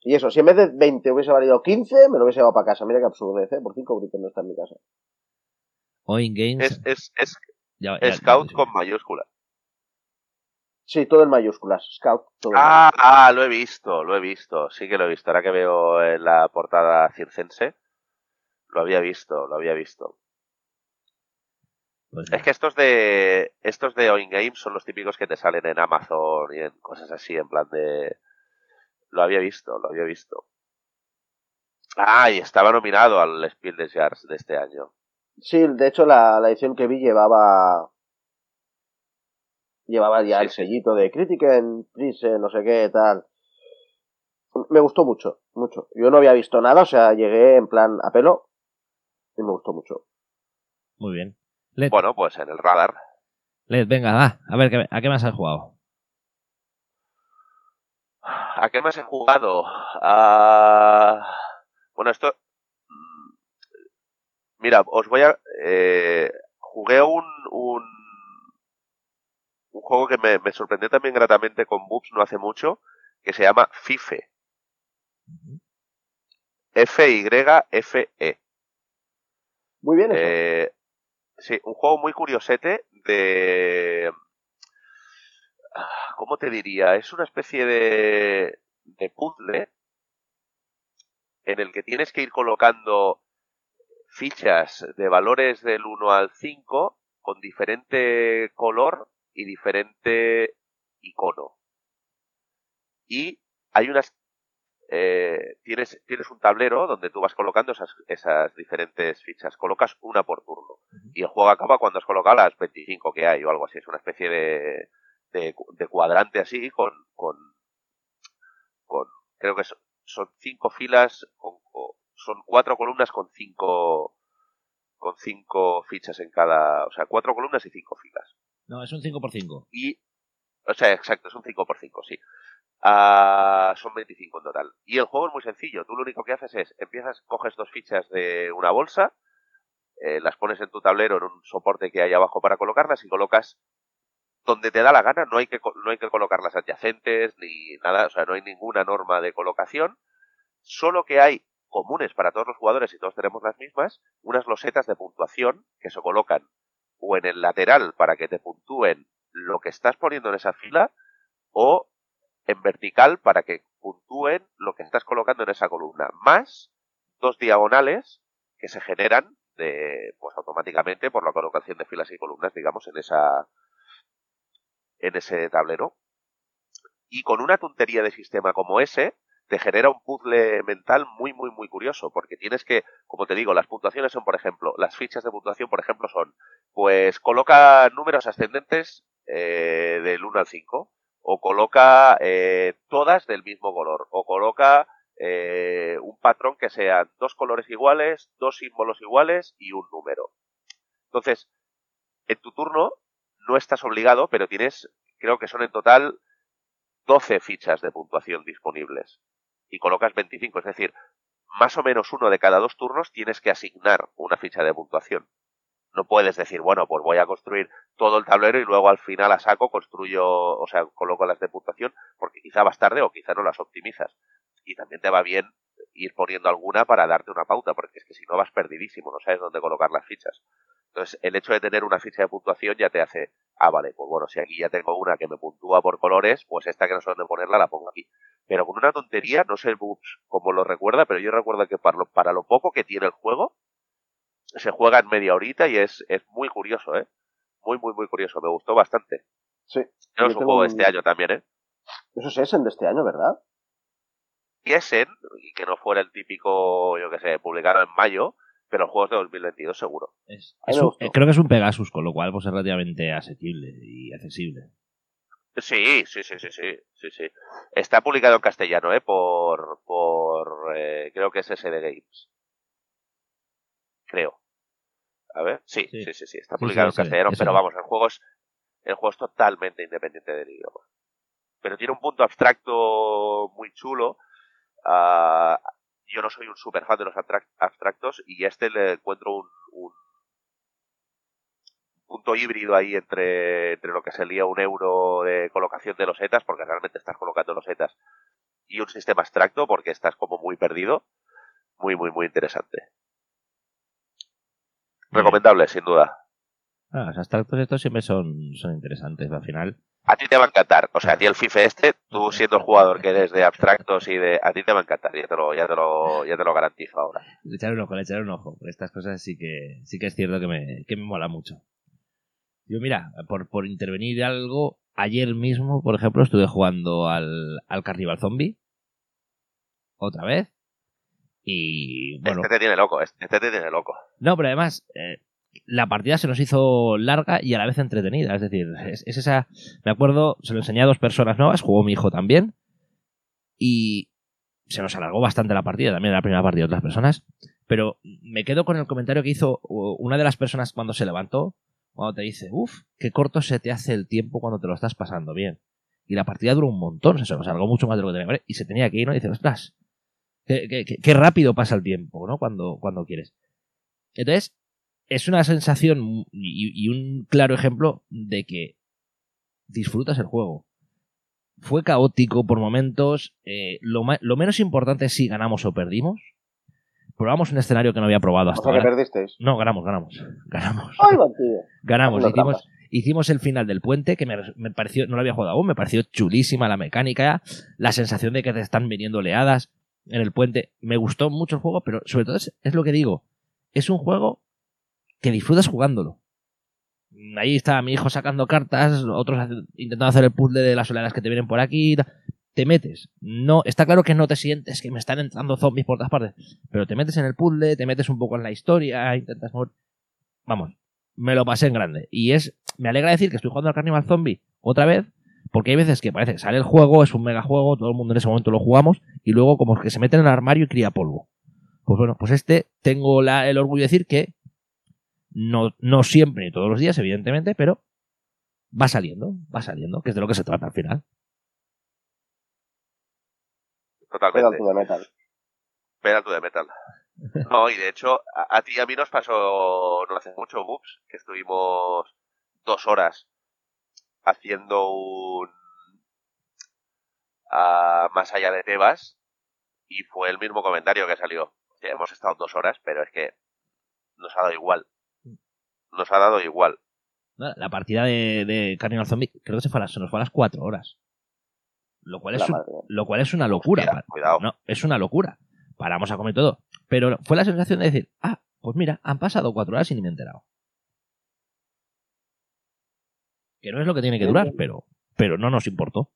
y eso, si en vez de 20 hubiese valido 15, me lo hubiese llevado para casa. Mira qué absurdo, ¿eh? Por 5 gritos no está en mi casa. O in games. Es, es, es Scout con mayúsculas. Sí, todo en mayúsculas. Scout. Todo ah, ah, lo he visto, lo he visto. Sí que lo he visto. Ahora que veo en la portada circense, lo había visto, lo había visto. Pues es que estos de estos de Oin Games son los típicos que te salen en Amazon y en cosas así, en plan de lo había visto, lo había visto. Ah, y estaba nominado al Spiel des Jahres de este año. Sí, de hecho la, la edición que vi llevaba llevaba ya el sellito de crítica en Prise, no sé qué, tal. Me gustó mucho, mucho. Yo no había visto nada, o sea, llegué en plan a pelo y me gustó mucho. Muy bien. Bueno, pues en el radar. Led, venga, va, a ver, ¿a qué más has jugado? ¿A qué más he jugado? Ah, bueno, esto... Mm, mira, os voy a... Eh, jugué un, un un juego que me, me sorprendió también gratamente con Boops no hace mucho, que se llama FIFE. F-Y-F-E. Muy bien. Eh, sí, un juego muy curiosete de... ¿Cómo te diría? Es una especie de, de puzzle en el que tienes que ir colocando fichas de valores del 1 al 5 con diferente color y diferente icono. Y hay unas... Eh, tienes, tienes un tablero donde tú vas colocando esas, esas diferentes fichas. Colocas una por turno. Y el juego acaba cuando has colocado las 25 que hay o algo así. Es una especie de, de, cuadrante así con, con, con creo que son, son cinco filas, con, son cuatro columnas con cinco, con cinco fichas en cada, o sea, cuatro columnas y cinco filas. No, es un 5x5. Y, o sea, exacto, es un 5x5, sí. Uh, son 25 en total. Y el juego es muy sencillo. Tú lo único que haces es, empiezas, coges dos fichas de una bolsa, eh, las pones en tu tablero en un soporte que hay abajo para colocarlas y colocas donde te da la gana. No hay que, no hay que colocarlas adyacentes ni nada, o sea, no hay ninguna norma de colocación. Solo que hay comunes para todos los jugadores y todos tenemos las mismas, unas losetas de puntuación que se colocan o en el lateral para que te puntúen lo que estás poniendo en esa fila o en vertical para que puntúen lo que estás colocando en esa columna, más dos diagonales que se generan de, pues automáticamente por la colocación de filas y columnas, digamos, en esa, en ese tablero. Y con una tontería de sistema como ese, te genera un puzzle mental muy, muy, muy curioso, porque tienes que, como te digo, las puntuaciones son, por ejemplo, las fichas de puntuación, por ejemplo, son, pues coloca números ascendentes eh, del 1 al 5. o coloca eh, todas del mismo color, o coloca eh, un patrón que sean dos colores iguales, dos símbolos iguales y un número. Entonces, en tu turno no estás obligado, pero tienes, creo que son en total 12 fichas de puntuación disponibles. Y colocas 25, es decir, más o menos uno de cada dos turnos tienes que asignar una ficha de puntuación. No puedes decir, bueno, pues voy a construir todo el tablero y luego al final a saco construyo, o sea, coloco las de puntuación, porque quizá vas tarde o quizá no las optimizas. Y también te va bien ir poniendo alguna para darte una pauta, porque es que si no vas perdidísimo, no sabes dónde colocar las fichas. Entonces, el hecho de tener una ficha de puntuación ya te hace, ah, vale, pues bueno, si aquí ya tengo una que me puntúa por colores, pues esta que no sé dónde ponerla la pongo aquí. Pero con una tontería, no sé como lo recuerda, pero yo recuerdo que para lo, para lo poco que tiene el juego, se juega en media horita y es, es muy curioso, ¿eh? Muy, muy, muy curioso. Me gustó bastante. Sí. Yo es un juego de este año también, ¿eh? Eso es Essen de este año, ¿verdad? Y Essen, y que no fuera el típico, yo que sé, publicado en mayo, pero el juego es de 2022 seguro. Es, es un, creo que es un Pegasus, con lo cual pues es relativamente asequible y accesible. Sí, sí, sí, sí, sí, sí, sí. Está publicado en castellano, ¿eh? Por, por eh, creo que es SD Games. Creo. A ver, sí, sí, sí, sí, sí. está publicado sí, en castellano, pero vamos, el juego es, el juego es totalmente independiente del idioma. Pero tiene un punto abstracto muy chulo. Uh, yo no soy un super fan de los abstractos y a este le encuentro un, un punto híbrido ahí entre, entre lo que sería un euro de colocación de los etas, porque realmente estás colocando los etas, y un sistema abstracto, porque estás como muy perdido. Muy, muy, muy interesante. Recomendable, sin duda. Ah, los abstractos estos siempre son, son interesantes, al final. A ti te va a encantar. O sea, a ti el FIFA este, tú siendo el jugador que eres de abstractos y de... A ti te va a encantar, ya te lo, ya te lo, ya te lo garantizo ahora. Le echaré un ojo, le echaré un ojo. Estas cosas sí que, sí que es cierto que me, que me mola mucho. Yo, mira, por, por intervenir algo, ayer mismo, por ejemplo, estuve jugando al, al Carnival Zombie. Otra vez. Y bueno. Este te tiene loco, este te tiene loco. No, pero además, eh, la partida se nos hizo larga y a la vez entretenida. Es decir, es, es, esa. Me acuerdo, se lo enseñé a dos personas nuevas, jugó mi hijo también. Y se nos alargó bastante la partida, también la primera partida de otras personas. Pero me quedo con el comentario que hizo una de las personas cuando se levantó, cuando te dice, uff, qué corto se te hace el tiempo cuando te lo estás pasando bien. Y la partida duró un montón, se nos alargó mucho más de lo que tenía y se tenía que ir, ¿no? Y dice, ostras, qué, qué, qué rápido pasa el tiempo, ¿no? Cuando, cuando quieres. Entonces, es una sensación y, y, un claro ejemplo de que disfrutas el juego. Fue caótico por momentos. Eh, lo, lo, menos importante es si ganamos o perdimos. Probamos un escenario que no había probado hasta o sea, ahora. que perdisteis? No, ganamos, ganamos. Ganamos. ¡Ay! Ganamos. No Hicimos, hicimos el final del puente, que me, me, pareció, no lo había jugado aún, me pareció chulísima la mecánica, la sensación de que te están viniendo oleadas en el puente. Me gustó mucho el juego, pero sobre todo es, es lo que digo. Es un juego que disfrutas jugándolo. Ahí está mi hijo sacando cartas, otros intentando hacer el puzzle de las oleadas que te vienen por aquí. Te metes. No, está claro que no te sientes que me están entrando zombies por todas partes. Pero te metes en el puzzle, te metes un poco en la historia, intentas mover. Vamos, me lo pasé en grande. Y es. Me alegra decir que estoy jugando al Carnival Zombie otra vez. Porque hay veces que parece que sale el juego, es un mega juego, todo el mundo en ese momento lo jugamos, y luego como que se mete en el armario y cría polvo. Pues bueno, pues este tengo el orgullo de decir que no, no siempre ni todos los días, evidentemente, pero va saliendo, va saliendo, que es de lo que se trata al final. Totalmente. Pedal to the metal. Pedal to the metal. No, y de hecho, a, a ti y a mí nos pasó no hace mucho, Boops, que estuvimos dos horas haciendo un uh, más allá de Tebas y fue el mismo comentario que salió. Hemos estado dos horas, pero es que nos ha dado igual nos ha dado igual. La partida de, de Carnival Zombie creo que se, fue a las, se nos fue a las cuatro horas. Lo cual, es, un, lo cual es una locura. Cuidado. No, es una locura. Paramos a comer todo. Pero fue la sensación de decir, ah, pues mira, han pasado cuatro horas y ni me he enterado. Que no es lo que tiene que durar, pero, pero no nos importó.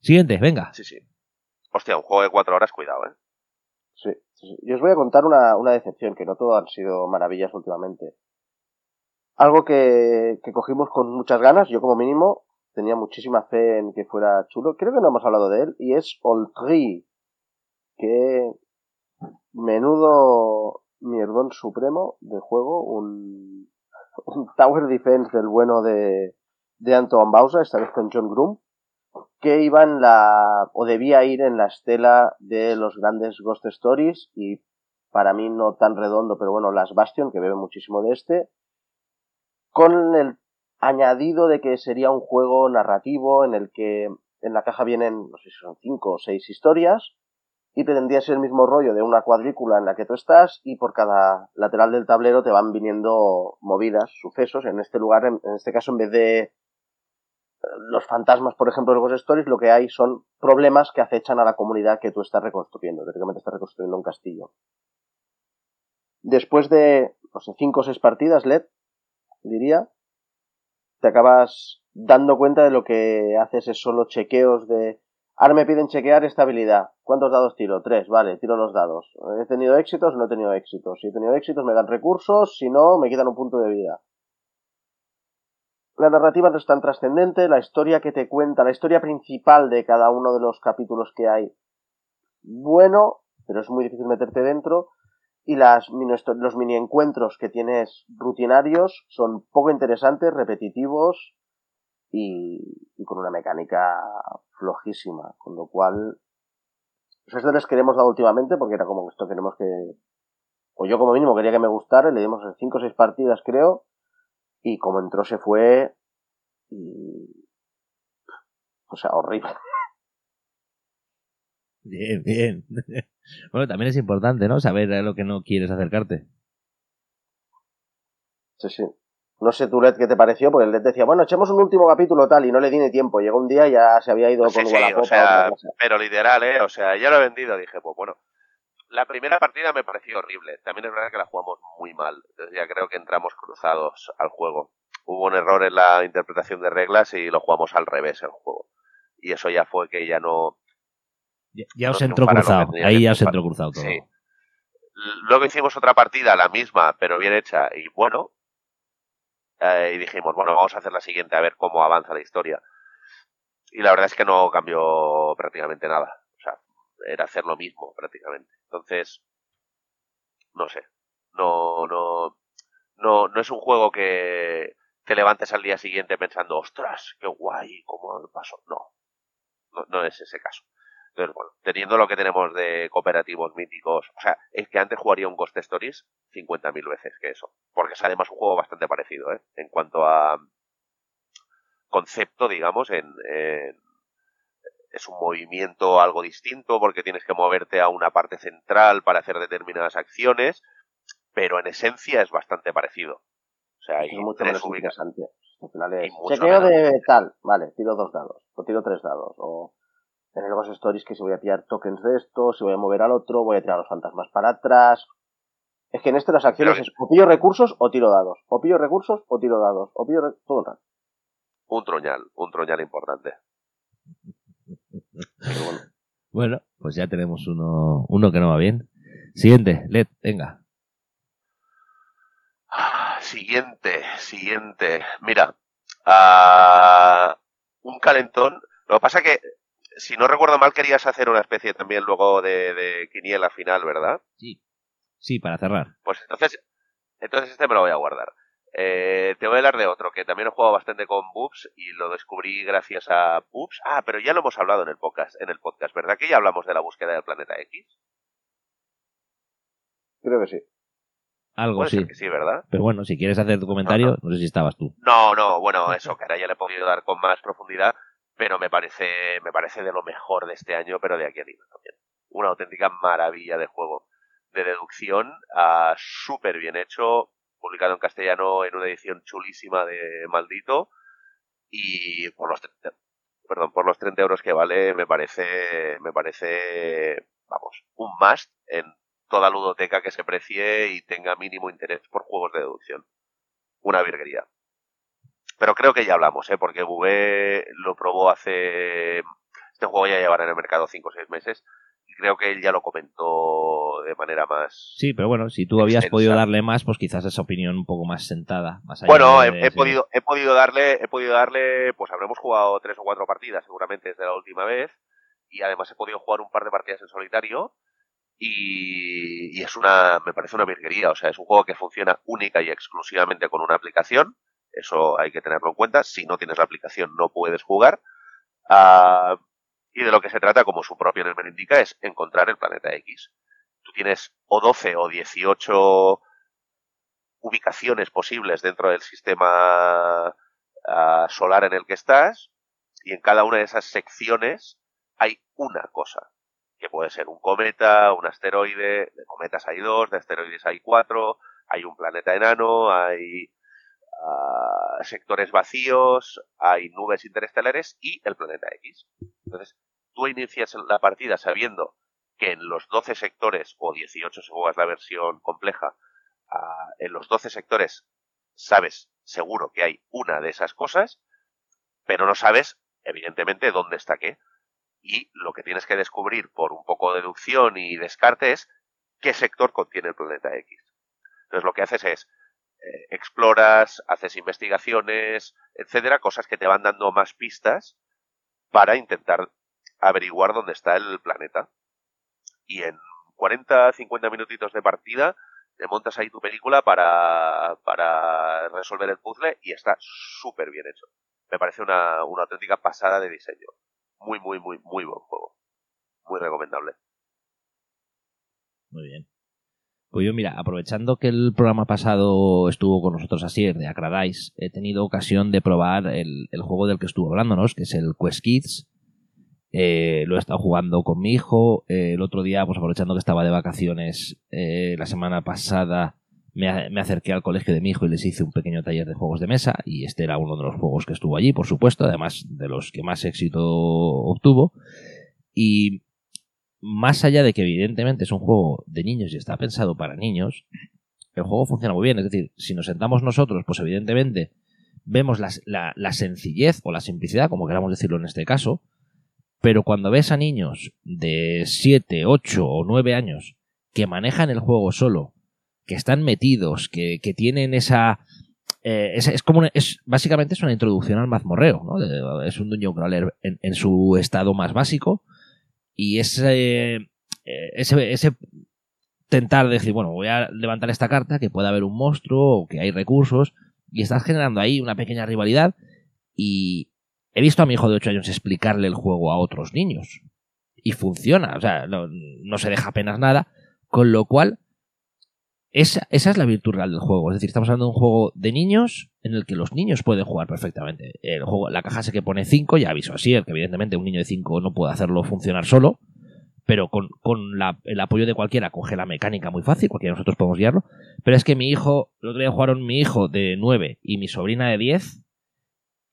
Siguiente, venga. Sí, sí. Hostia, un juego de cuatro horas, cuidado, eh. Sí, sí, Yo os voy a contar una, decepción, que no todo han sido maravillas últimamente. algo que, cogimos con muchas ganas, yo como mínimo tenía muchísima fe en que fuera chulo. Creo que no hemos hablado de él, y es Oltri, que menudo mierdón supremo de juego, un, un Tower Defense del bueno de, Anton Bausa, esta vez con John Groom, que iba en la, o debía ir en la estela de los grandes Ghost Stories y para mí no tan redondo, pero bueno, las Bastion, que bebe muchísimo de este, con el añadido de que sería un juego narrativo en el que en la caja vienen, no sé si son cinco o seis historias, y pretendía ser el mismo rollo de una cuadrícula en la que tú estás y por cada lateral del tablero te van viniendo movidas, sucesos. En este lugar, en, este caso, en vez de los fantasmas, por ejemplo, de los Stories, lo que hay son problemas que acechan a la comunidad que tú estás reconstruyendo. Teóricamente estás reconstruyendo un castillo. Después de, no sé, cinco o seis partidas, LED, diría, te acabas dando cuenta de lo que haces es solo chequeos de Ahora me piden chequear estabilidad. ¿Cuántos dados tiro? Tres, vale, tiro los dados. ¿He tenido éxitos o no he tenido éxitos? Si he tenido éxitos me dan recursos, si no, me quitan un punto de vida. La narrativa no es tan trascendente, la historia que te cuenta, la historia principal de cada uno de los capítulos que hay, bueno, pero es muy difícil meterte dentro. Y las, los mini encuentros que tienes rutinarios son poco interesantes, repetitivos, y, con una mecánica flojísima, con lo cual pues esto les queremos dar últimamente porque era como esto queremos que o yo como mínimo quería que me gustara le dimos 5 o 6 partidas creo y como entró se fue y o sea horrible bien bien bueno también es importante no saber a lo que no quieres acercarte sí sí no sé tú, Led, qué te pareció, porque el Led decía, bueno, echemos un último capítulo tal, y no le di ni tiempo. Llegó un día y ya se había ido con sí, o sea, Pero literal, ¿eh? O sea, ya lo he vendido, dije, pues bueno. La primera partida me pareció horrible. También es verdad que la jugamos muy mal. Entonces ya creo que entramos cruzados al juego. Hubo un error en la interpretación de reglas y lo jugamos al revés el juego. Y eso ya fue que ya no... Ya, os entró cruzado. Ahí ya os entró cruzado todo. Sí. Luego hicimos otra partida, la misma, pero bien hecha. Y bueno, eh, y dijimos, bueno, vamos a hacer la siguiente a ver cómo avanza la historia. Y la verdad es que no cambió prácticamente nada. Era hacer lo mismo prácticamente. Entonces, no sé. No, no, no, no es un juego que te levantes al día siguiente pensando, ostras, qué guay, cómo pasó. No, no, no es ese caso. Entonces, bueno, teniendo lo que tenemos de cooperativos míticos, o sea, es que antes jugaría un Ghost Stories 50.000 veces que eso. Porque es además un juego bastante parecido, ¿eh? En cuanto a concepto, digamos, en, es un movimiento algo distinto porque tienes que moverte a una parte central para hacer determinadas acciones, pero en esencia es bastante parecido. O sea, hay mucho tres ubicaciones. Chequeo de tal, vale, tiro dos dados, o tiro tres dados, o en el Ghost Stories que si voy a pillar tokens de esto, si voy a mover al otro, voy a tirar los fantasmas para atrás. Es que en este las acciones es o pillo recursos o tiro dados. O pillo recursos o tiro dados. O pillo todo el rato. Un troñal, un troñal importante. Bueno. bueno. pues ya tenemos uno, uno que no va bien. Siguiente, Led, venga. Ah, siguiente, siguiente. Mira, uh, un calentón. Lo que pasa que si no recuerdo mal, querías hacer una especie también luego de, de quiniela final, ¿verdad? Sí. Sí, para cerrar. Pues entonces, entonces este me lo voy a guardar. Eh, te voy a hablar de otro que también he jugado bastante con Boobs y lo descubrí gracias a Boobs. Ah, pero ya lo hemos hablado en el podcast, en el podcast, ¿verdad? Que ya hablamos de la búsqueda del planeta X. Creo que sí. Algo sí. sí, ¿verdad? Pero bueno, si quieres hacer tu comentario, no sé si estabas tú. No, no, bueno, eso, que ahora ya le he podido dar con más profundidad pero me parece, me parece de lo mejor de este año, pero de aquí arriba también. Una auténtica maravilla de juego de deducción, uh, súper bien hecho, publicado en castellano en una edición chulísima de Maldito, y por los 30, perdón, por los 30 euros que vale, me parece, me parece, vamos, un must en toda ludoteca que se precie y tenga mínimo interés por juegos de deducción. Una virguería. Pero creo que ya hablamos, ¿eh? porque V lo probó hace... Este juego ya llevará en el mercado 5 o 6 meses Y creo que él ya lo comentó de manera más. Sí, pero bueno, si tú habías podido darle más, pues quizás esa opinión un poco más sentada. Más allá Bueno, de- he, he sí. podido, he podido darle, he podido darle, pues habremos jugado tres o cuatro partidas seguramente desde la última vez y además he podido jugar un par de partidas en solitario y, y es una, me parece una virguería, o sea, es un juego que funciona única y exclusivamente con una aplicación, eso hay que tenerlo en cuenta, si no tienes la aplicación no puedes jugar Ah, y de lo que se trata, como su propio nombre indica, es encontrar el planeta X. Tienes o 12 o 18 ubicaciones posibles dentro del sistema ah, solar en el que estás y en cada una de esas secciones hay una cosa que puede ser un cometa, un asteroide, de cometas hay dos, de asteroides hay cuatro, hay un planeta enano, hay ah, sectores vacíos, hay nubes interestelares y el planeta X. Entonces, tú inicias la partida sabiendo que en los 12 sectores, o 18 si juegas la versión compleja, ah, en los 12 sectores sabes seguro que hay una de esas cosas, pero no sabes, evidentemente, dónde está qué. Y lo que tienes que descubrir por un poco de deducción y descarte es qué sector contiene el planeta X. Entonces lo que haces es eh, exploras, haces investigaciones, etcétera, cosas que te van dando más pistas para intentar averiguar dónde está el planeta. Y en 40, 50 minutitos de partida te montas ahí tu película para, para resolver el puzzle y está súper bien hecho. Me parece una, una auténtica pasada de diseño. Muy, muy, muy, muy buen juego. Muy recomendable. Muy bien. Pues yo, mira, aprovechando que el programa pasado estuvo con nosotros Asier de Acradise, he tenido ocasión de probar el, el juego del que estuvo hablándonos, que es el Quest Kids. Eh, lo he estado jugando con mi hijo. Eh, el otro día, pues aprovechando que estaba de vacaciones, eh, la semana pasada me, acerqué al colegio de mi hijo y les hice un pequeño taller de juegos de mesa. Y este era uno de los juegos que estuvo allí, por supuesto, además de los que más éxito obtuvo. Y más allá de que evidentemente es un juego de niños y está pensado para niños, el juego funciona muy bien. Es decir, si nos sentamos nosotros, pues evidentemente vemos la, la sencillez o la simplicidad, como queramos decirlo en este caso, pero cuando ves a niños de 7, 8 o 9 años que manejan el juego solo, que están metidos, que, que tienen esa... eh, es, como una- es básicamente es una introducción al mazmorreo, ¿no? Es un dungeon crawler en, su estado más básico y ese, eh, ese, ese tentar de decir, bueno, voy a levantar esta carta, que puede haber un monstruo o que hay recursos, y estás generando ahí una pequeña rivalidad. Y he visto a mi hijo de 8 años explicarle el juego a otros niños. Y funciona, o sea, no, se deja apenas nada. Con lo cual, esa, es la virtud real del juego. Es decir, estamos hablando de un juego de niños en el que los niños pueden jugar perfectamente. El juego, la caja sé que pone 5, ya aviso así, el que evidentemente un niño de 5 no puede hacerlo funcionar solo, pero con, el apoyo de cualquiera coge la mecánica muy fácil, porque nosotros podemos guiarlo. Pero es que mi hijo, el otro día jugaron mi hijo de 9 y mi sobrina de 10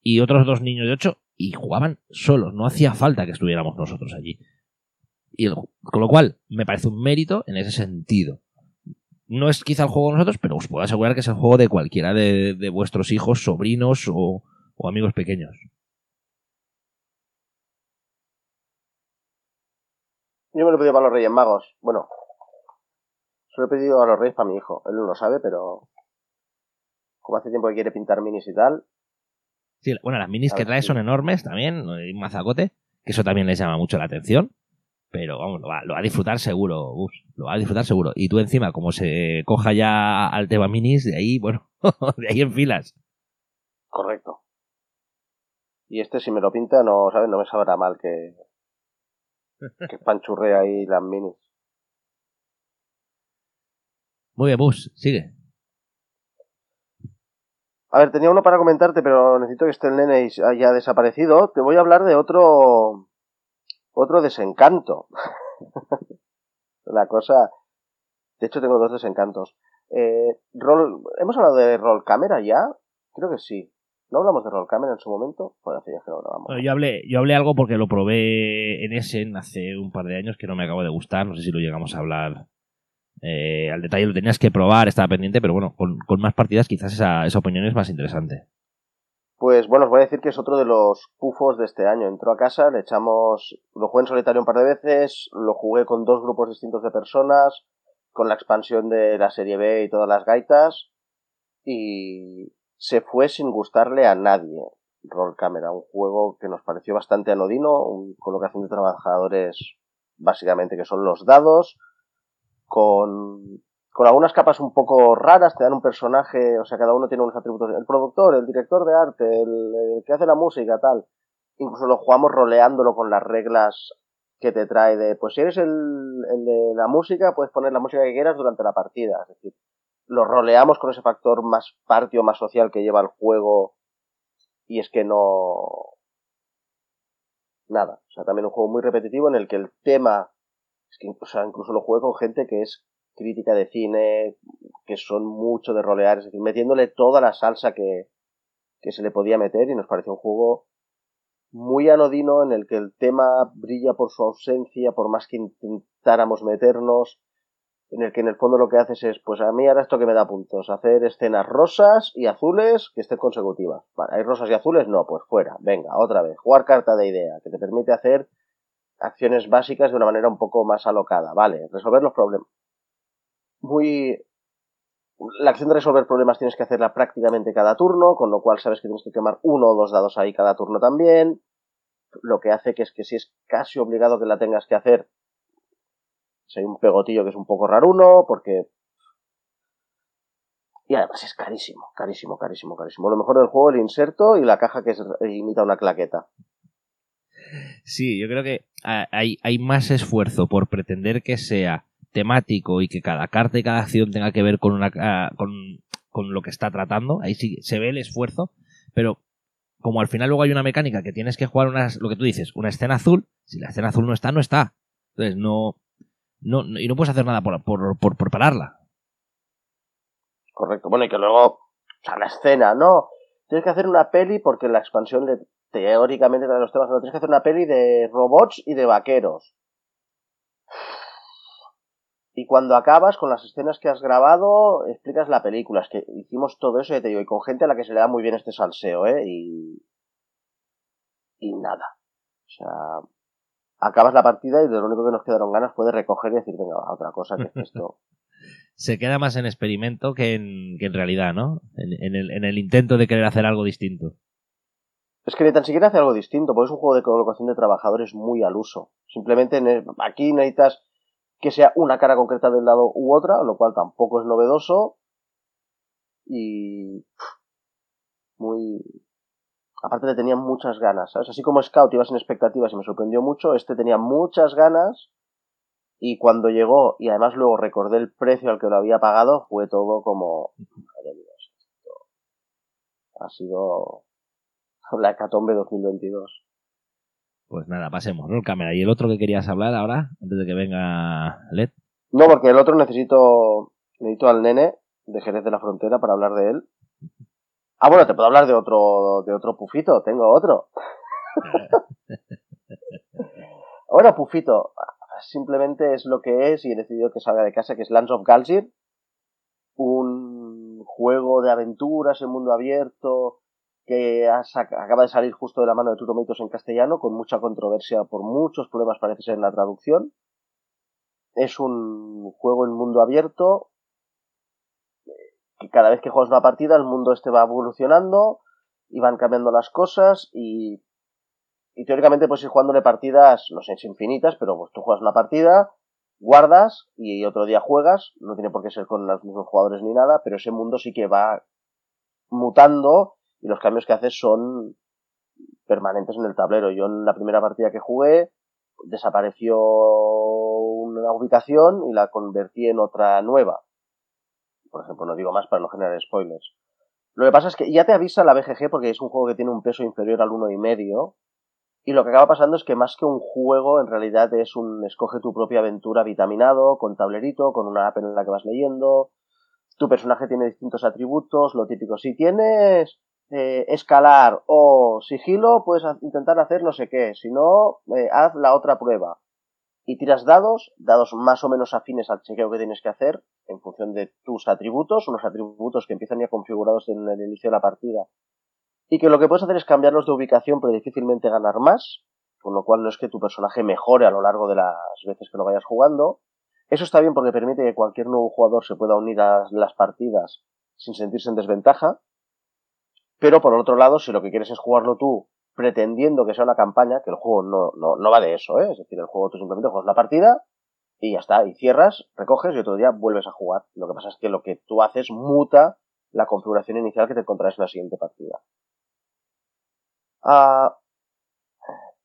y otros dos niños de 8 y jugaban solos, no hacía falta que estuviéramos nosotros allí. Y con lo cual, me parece un mérito en ese sentido. No es quizá el juego de nosotros, pero os puedo asegurar que es el juego de cualquiera de, de vuestros hijos, sobrinos o, o amigos pequeños. Yo me lo he pedido para los Reyes Magos. Bueno, se lo he pedido a los Reyes para mi hijo. Él no lo sabe, pero como hace tiempo que quiere pintar minis y tal, Sí, bueno, las minis que trae son enormes también, un mazacote, que eso también les llama mucho la atención. Pero vamos, lo va, lo va a disfrutar seguro, Gus, lo va a disfrutar seguro. Y tú encima, como se coja ya al tema minis, de ahí, bueno, de ahí en filas. correcto. Y este si me lo pinta, no, ¿sabes? No me sabrá mal que, que panchurre ahí las minis. Muy bien, Bus, sigue. A ver, tenía uno para comentarte, pero necesito que esté el nene haya desaparecido. Te voy a hablar de otro, otro desencanto. La cosa, de hecho tengo dos desencantos. Eh, roll, ¿Hemos hablado de roll camera ya? Creo que sí. ¿No hablamos de roll camera en su momento? Pues hace que no grabamos. Yo hablé, yo hablé algo porque lo probé en Essen hace un par de años que no me acabo de gustar. No sé si lo llegamos a hablar eh, al detalle. Lo tenías que probar, estaba pendiente, pero bueno, con, con más partidas quizás esa, esa opinión es más interesante. Pues bueno, os voy a decir que es otro de los pufos de este año. Entró a casa, le echamos, lo jugué en solitario un par de veces, lo jugué con dos grupos distintos de personas, con la expansión de la serie B y todas las gaitas, y se fue sin gustarle a nadie. Roll Camera, un juego que nos pareció bastante anodino, una colocación de trabajadores básicamente que son los dados, con, con algunas capas un poco raras, te dan un personaje, o sea, cada uno tiene unos atributos, el productor, el director de arte, el, que hace la música, tal. Incluso lo jugamos roleándolo con las reglas que te trae de, pues si eres el, el de la música, puedes poner la música que quieras durante la partida. Es decir, lo roleamos con ese factor más partio, más social que lleva el juego y es que no... Nada. O sea, también un juego muy repetitivo en el que el tema... Es que, o sea, incluso lo juego con gente que es crítica de cine, que son mucho de rolear, es decir, metiéndole toda la salsa que, que se le podía meter y nos pareció un juego muy anodino en el que el tema brilla por su ausencia, por más que intentáramos meternos, en el que en el fondo lo que haces es, pues a mí ahora esto que me da puntos, hacer escenas rosas y azules que estén consecutivas. Vale, ¿hay rosas y azules? No, pues fuera, venga, otra vez, jugar carta de idea, que te permite hacer acciones básicas de una manera un poco más alocada, vale, resolver los problemas. Muy... La acción de resolver problemas tienes que hacerla prácticamente cada turno, con lo cual sabes que tienes que quemar uno o dos dados ahí cada turno también, lo que hace que es que si es casi obligado que la tengas que hacer, hay un pegotillo que es un poco raruno, porque... Y además es carísimo, carísimo, carísimo, carísimo. Lo mejor del juego el inserto y la caja que imita una claqueta. Sí, yo creo que hay, hay más esfuerzo por pretender que sea temático y que cada carta y cada acción tenga que ver con una ah, con, con, lo que está tratando. Ahí sí se ve el esfuerzo, pero como al final luego hay una mecánica que tienes que jugar unas, lo que tú dices, una escena azul, si la escena azul no está, no está. Entonces no, no, y no puedes hacer nada por, por, por, pararla. Correcto. Bueno, y que luego, o sea, la escena, no. Tienes que hacer una peli porque la expansión de, teóricamente de los temas, no, tienes que hacer una peli de robots y de vaqueros. Y cuando acabas con las escenas que has grabado, explicas la película. Es que hicimos todo eso, te digo, y con gente a la que se le da muy bien este salseo, ¿eh? Y. Y nada. O sea, acabas la partida y de lo único que nos quedaron ganas fue de recoger y decir, venga, otra cosa que esto. Se queda más en experimento que en, que en realidad, ¿no? En, el, en el intento de querer hacer algo distinto. Es que ni tan siquiera hace algo distinto, porque es un juego de colocación de trabajadores muy al uso. Simplemente aquí necesitas que sea una cara concreta del lado u otra, lo cual tampoco es novedoso. Y. Muy. Aparte le tenía muchas ganas, ¿sabes? Así como Scout iba sin expectativas y me sorprendió mucho, este tenía muchas ganas y cuando llegó, y además luego recordé el precio al que lo había pagado, fue todo como... Madre mía, ha sido la hecatombe 2022. Pues nada, pasemos, ¿no? Cámara. ¿Y el otro que querías hablar ahora, antes de que venga Led? No, porque el otro necesito, necesito al nene de Jerez de la Frontera para hablar de él. Ah, bueno, te puedo hablar de otro, de otro pufito, tengo otro. bueno, pufito, simplemente es lo que es y he decidido que salga de casa, que es Lands of Galsir, un juego de aventuras en mundo abierto que acaba de salir justo de la mano de Tutomitos en castellano, con mucha controversia por muchos problemas parece ser en la traducción. Es un juego en mundo abierto que cada vez que juegas una partida el mundo este va evolucionando y van cambiando las cosas y, y teóricamente puedes ir jugándole partidas, no sé, infinitas, pero pues tú juegas una partida, guardas y otro día juegas, no tiene por qué ser con los mismos jugadores ni nada, pero ese mundo sí que va mutando y los cambios que haces son permanentes en el tablero. Yo en la primera partida que jugué desapareció una ubicación y la convertí en otra nueva por ejemplo, no digo más para no generar spoilers. Lo que pasa es que ya te avisa la BGG porque es un juego que tiene un peso inferior al uno y medio. Y lo que acaba pasando es que más que un juego, en realidad es un escoge tu propia aventura vitaminado, con tablerito, con una app en la que vas leyendo. Tu personaje tiene distintos atributos, lo típico. Si tienes eh, escalar o sigilo, puedes intentar hacer no sé qué. Si no, eh, haz la otra prueba y tiras dados, dados más o menos afines al chequeo que tienes que hacer en función de tus atributos, unos atributos que empiezan ya configurados en el inicio de la partida y que lo que puedes hacer es cambiarlos de ubicación, pero difícilmente ganar más, con lo cual no es que tu personaje mejore a lo largo de las veces que lo vayas jugando. Eso está bien porque permite que cualquier nuevo jugador se pueda unir a las partidas sin sentirse en desventaja. Pero por otro lado, si lo que quieres es jugarlo tú pretendiendo que sea una campaña, que el juego no, no, no va de eso, ¿eh? es decir, el juego tú simplemente juegas la partida y ya está, y cierras, recoges y otro día vuelves a jugar. Lo que pasa es que lo que tú haces muta la configuración inicial que te encontrarás en la siguiente partida. Ah,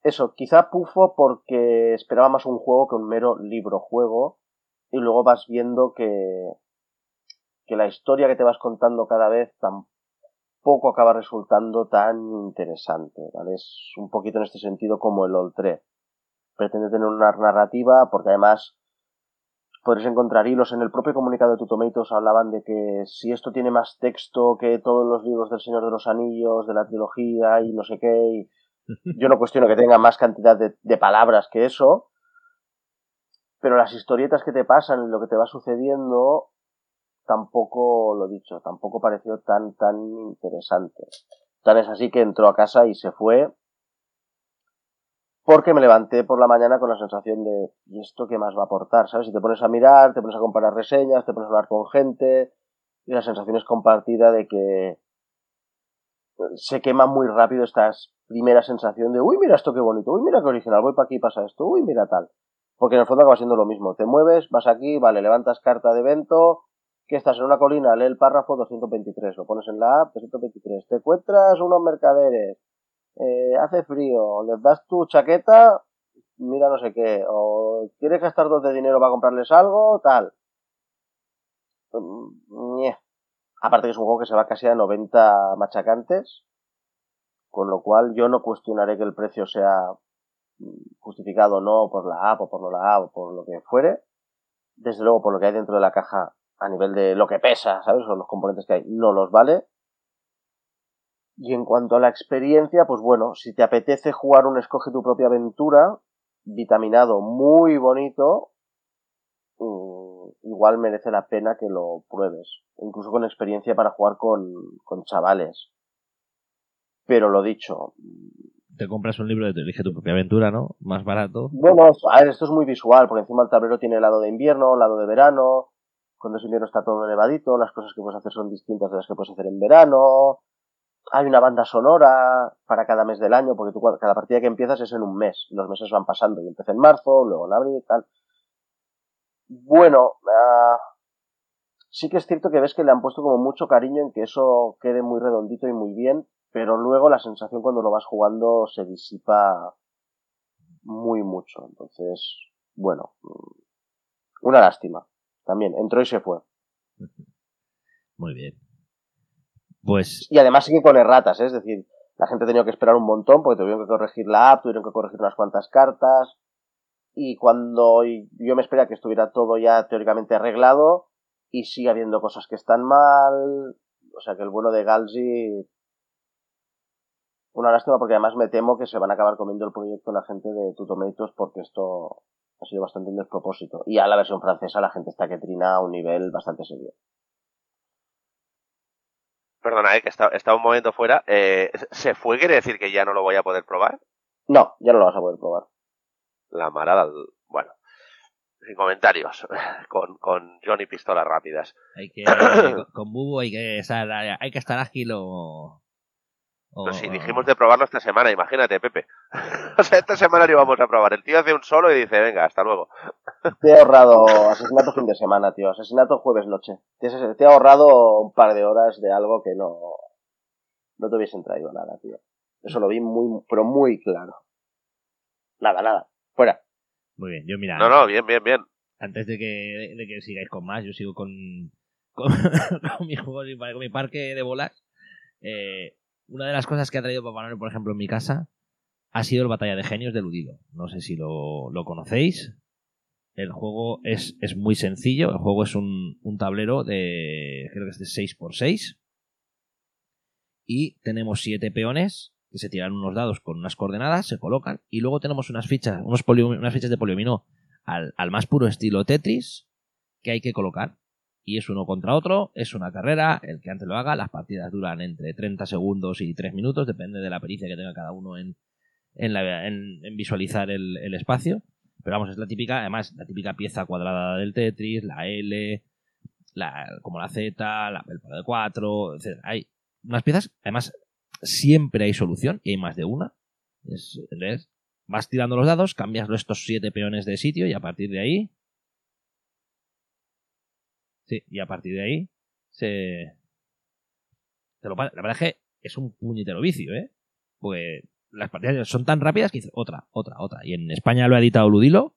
eso, quizá pufo porque esperaba más un juego que un mero libro-juego y luego vas viendo que, que la historia que te vas contando cada vez tampoco acaba resultando tan interesante, ¿vale? Es un poquito en este sentido como el Old 3. Pretende tener una narrativa porque además podréis encontrar hilos en el propio comunicado de Tutomeitos hablaban de que si esto tiene más texto que todos los libros del Señor de los Anillos, de la trilogía y no sé qué, yo no cuestiono que tenga más cantidad de, palabras que eso, pero las historietas que te pasan y lo que te va sucediendo tampoco lo dicho, tampoco pareció tan tan interesante. Tan es así que entró a casa y se fue porque me levanté por la mañana con la sensación de, ¿y esto qué más va a aportar? ¿Sabes? Si te pones a mirar, te pones a comparar reseñas, te pones a hablar con gente, y la sensación es compartida de que se quema muy rápido esta primera sensación de, uy, mira esto qué bonito, uy, mira qué original, voy para aquí, pasa esto, uy, mira tal. Porque en el fondo acaba siendo lo mismo. Te mueves, vas aquí, vale, levantas carta de evento, que estás en una colina, lee el párrafo 223, lo pones en la app 223, te encuentras unos mercaderes, eh, hace frío, les das tu chaqueta, mira no sé qué, o quieres gastar dos de dinero para comprarles algo, tal. Mm, Aparte que es un juego que se va casi a 90 machacantes, con lo cual yo no cuestionaré que el precio sea justificado o no por la app o por no la app o por lo que fuere. Desde luego por lo que hay dentro de la caja a nivel de lo que pesa, ¿sabes? O los componentes que hay, no los vale. Y en cuanto a la experiencia, pues bueno, si te apetece jugar un escoge tu propia aventura, vitaminado muy bonito, mm, igual merece la pena que lo pruebes. Incluso con experiencia para jugar con, con chavales. Pero lo dicho. Te compras un libro de Elige tu propia aventura, ¿no? Más barato. Bueno, a ver, esto es muy visual, porque encima el tablero tiene lado de invierno, lado de verano. Cuando es invierno está todo nevadito, las cosas que puedes hacer son distintas de las que puedes hacer en verano hay una banda sonora para cada mes del año, porque tú, cada partida que empiezas es en un mes, los meses van pasando, y empieza en marzo, luego en abril y tal. Bueno, uh, sí que es cierto que ves que le han puesto como mucho cariño en que eso quede muy redondito y muy bien, pero luego la sensación cuando lo vas jugando se disipa muy mucho. Entonces, bueno, mm, una lástima. También entró y se fue. Muy bien. Pues... Y además sigue con erratas, ¿eh? es decir, la gente ha tenido que esperar un montón porque tuvieron que corregir la app, tuvieron que corregir unas cuantas cartas. Y cuando yo me esperaba que estuviera todo ya teóricamente arreglado, y sigue habiendo cosas que están mal. O sea que el bueno de Galzi. Una lástima porque además me temo que se van a acabar comiendo el proyecto la gente de Tutomeitos porque esto ha sido bastante un despropósito. Y a la versión francesa la gente está que trina a un nivel bastante serio. Perdona, eh, que está, está un momento fuera. Eh, ¿Se fue? ¿Quiere decir que ya no lo voy a poder probar? No, ya no lo vas a poder probar. La marada. Bueno, sin comentarios. Con, con Johnny Pistolas Rápidas. Hay que, con Bubu hay que estar, hay que estar ágil o, pues si dijimos de probarlo esta semana, imagínate, Pepe. o sea, esta semana lo íbamos a probar. El tío hace un solo y dice, venga, hasta luego. Te he ahorrado asesinato fin de semana, tío. Asesinato jueves noche. Te, he ahorrado un par de horas de algo que no, no te hubiesen traído nada, tío. Eso lo vi muy, pero muy claro. Nada, nada. Fuera. Muy bien, yo mira. No, no, bien, bien, bien. Antes de que, de que sigáis con más, yo sigo con, con, con mi juego, con mi parque de bolas. Eh, una de las cosas que ha traído Papá Noel, por ejemplo, en mi casa, ha sido el Batalla de Genios de Ludilo. No sé si lo, conocéis. El juego es, es, muy sencillo. El juego es un, un, tablero de. creo que es de 6x6. Y tenemos siete peones que se tiran unos dados con unas coordenadas, se colocan. Y luego tenemos unas fichas, unas fichas de poliomino al más puro estilo Tetris que hay que colocar y es uno contra otro, es una carrera, el que antes lo haga, las partidas duran entre 30 segundos y 3 minutos, depende de la pericia que tenga cada uno en, en, visualizar el, espacio. Pero vamos, es la típica, además, la típica pieza cuadrada del Tetris, la L, la, como la Z, la, el palo de 4, etc. Hay unas piezas, además, siempre hay solución y hay más de una. Es, vas tirando los dados, cambias estos siete peones de sitio y a partir de ahí. Sí, y a partir de ahí se. La verdad es que es un puñetero vicio, ¿eh? Pues las partidas son tan rápidas que dices otra, otra, otra. Y en España lo ha editado Ludilo.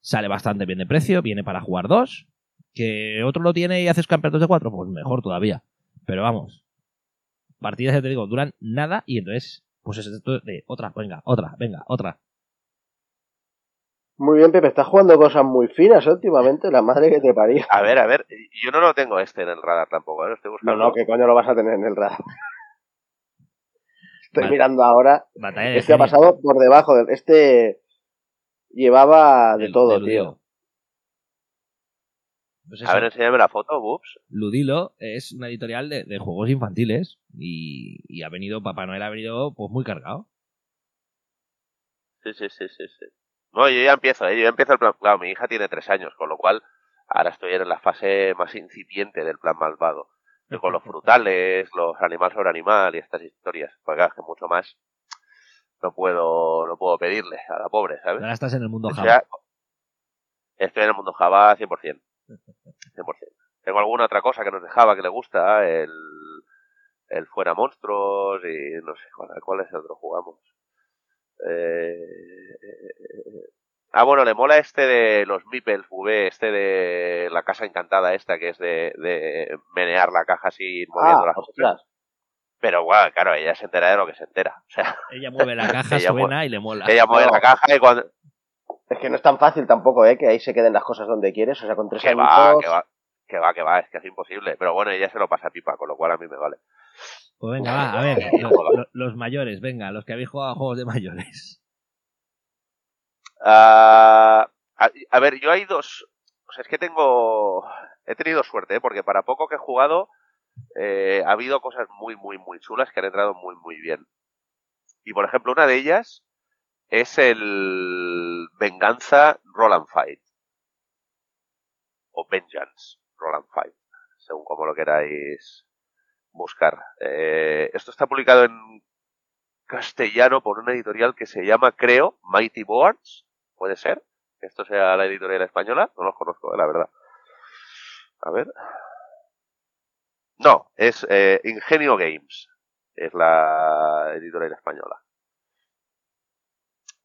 Sale bastante bien de precio, viene para jugar dos. Que otro lo tiene y haces campeonatos de cuatro, pues mejor todavía. Pero vamos, partidas, ya te digo, duran nada y entonces, pues es esto de otra, venga, otra, venga, otra. Muy bien, Pepe, estás jugando cosas muy finas últimamente, la madre que te paría. A ver, a ver, yo no lo tengo este en el radar tampoco, ¿eh? Estoy No, buscando. no, ¿qué coño lo vas a tener en el radar? Estoy mirando ahora. Batalla de Este ha pasado por debajo del. Este llevaba de todo, de tío. Pues A ver, enséñame la foto, Boops. Ludilo es una editorial de, de juegos infantiles y, y ha venido, Papá Noel ha venido pues muy cargado. Sí, sí, sí, sí, sí. No, yo ya empiezo, ¿eh? Yo ya empiezo el plan. Claro, mi hija tiene tres años, con lo cual ahora estoy en la fase más incipiente del plan malvado. Estoy con los frutales, los animal sobre animal y estas historias. Claro, es que mucho más no puedo, no puedo pedirle a la pobre, ¿sabes? Ahora estás en el mundo O Java. sea, estoy en el mundo Java 100%. 100%. Tengo alguna otra cosa que nos de Java que le gusta, el, el fuera monstruos y no sé cuál, cuál es el otro jugamos. Eh, ah, bueno, le mola este de los Meeples V, este de la casa encantada esta que es de, de menear la caja así moviendo Ah, las ostras. Pero bueno, claro, ella se entera de lo que se entera. O sea, Ella mueve la caja, suena y le mola. ella mueve No. la caja y cuando, Es que no es tan fácil tampoco, ¿eh? Que ahí se queden las cosas donde quieres. O sea, con tres Que va, que va, que va, que va, es que es imposible. Pero bueno, ella se lo pasa pipa, con lo cual a mí me vale. Pues venga, va, a ver, los, mayores, venga, los que habéis jugado a juegos de mayores. Ah, a, a ver, yo hay dos. O sea, es que tengo. He tenido suerte, ¿eh? porque para poco que he jugado, eh, ha habido cosas muy, muy, muy chulas que han entrado muy, muy bien. Y por ejemplo, una de ellas es el Venganza Roll and Fight. O Vengeance Roll and Fight, según como lo queráis buscar. Eh, esto está publicado en castellano por una editorial que se llama, creo, Mighty Boards. ¿Puede ser? Que esto sea la editorial española. No los conozco, la verdad. A ver. No, es eh, Ingenio Games. Es la editorial española.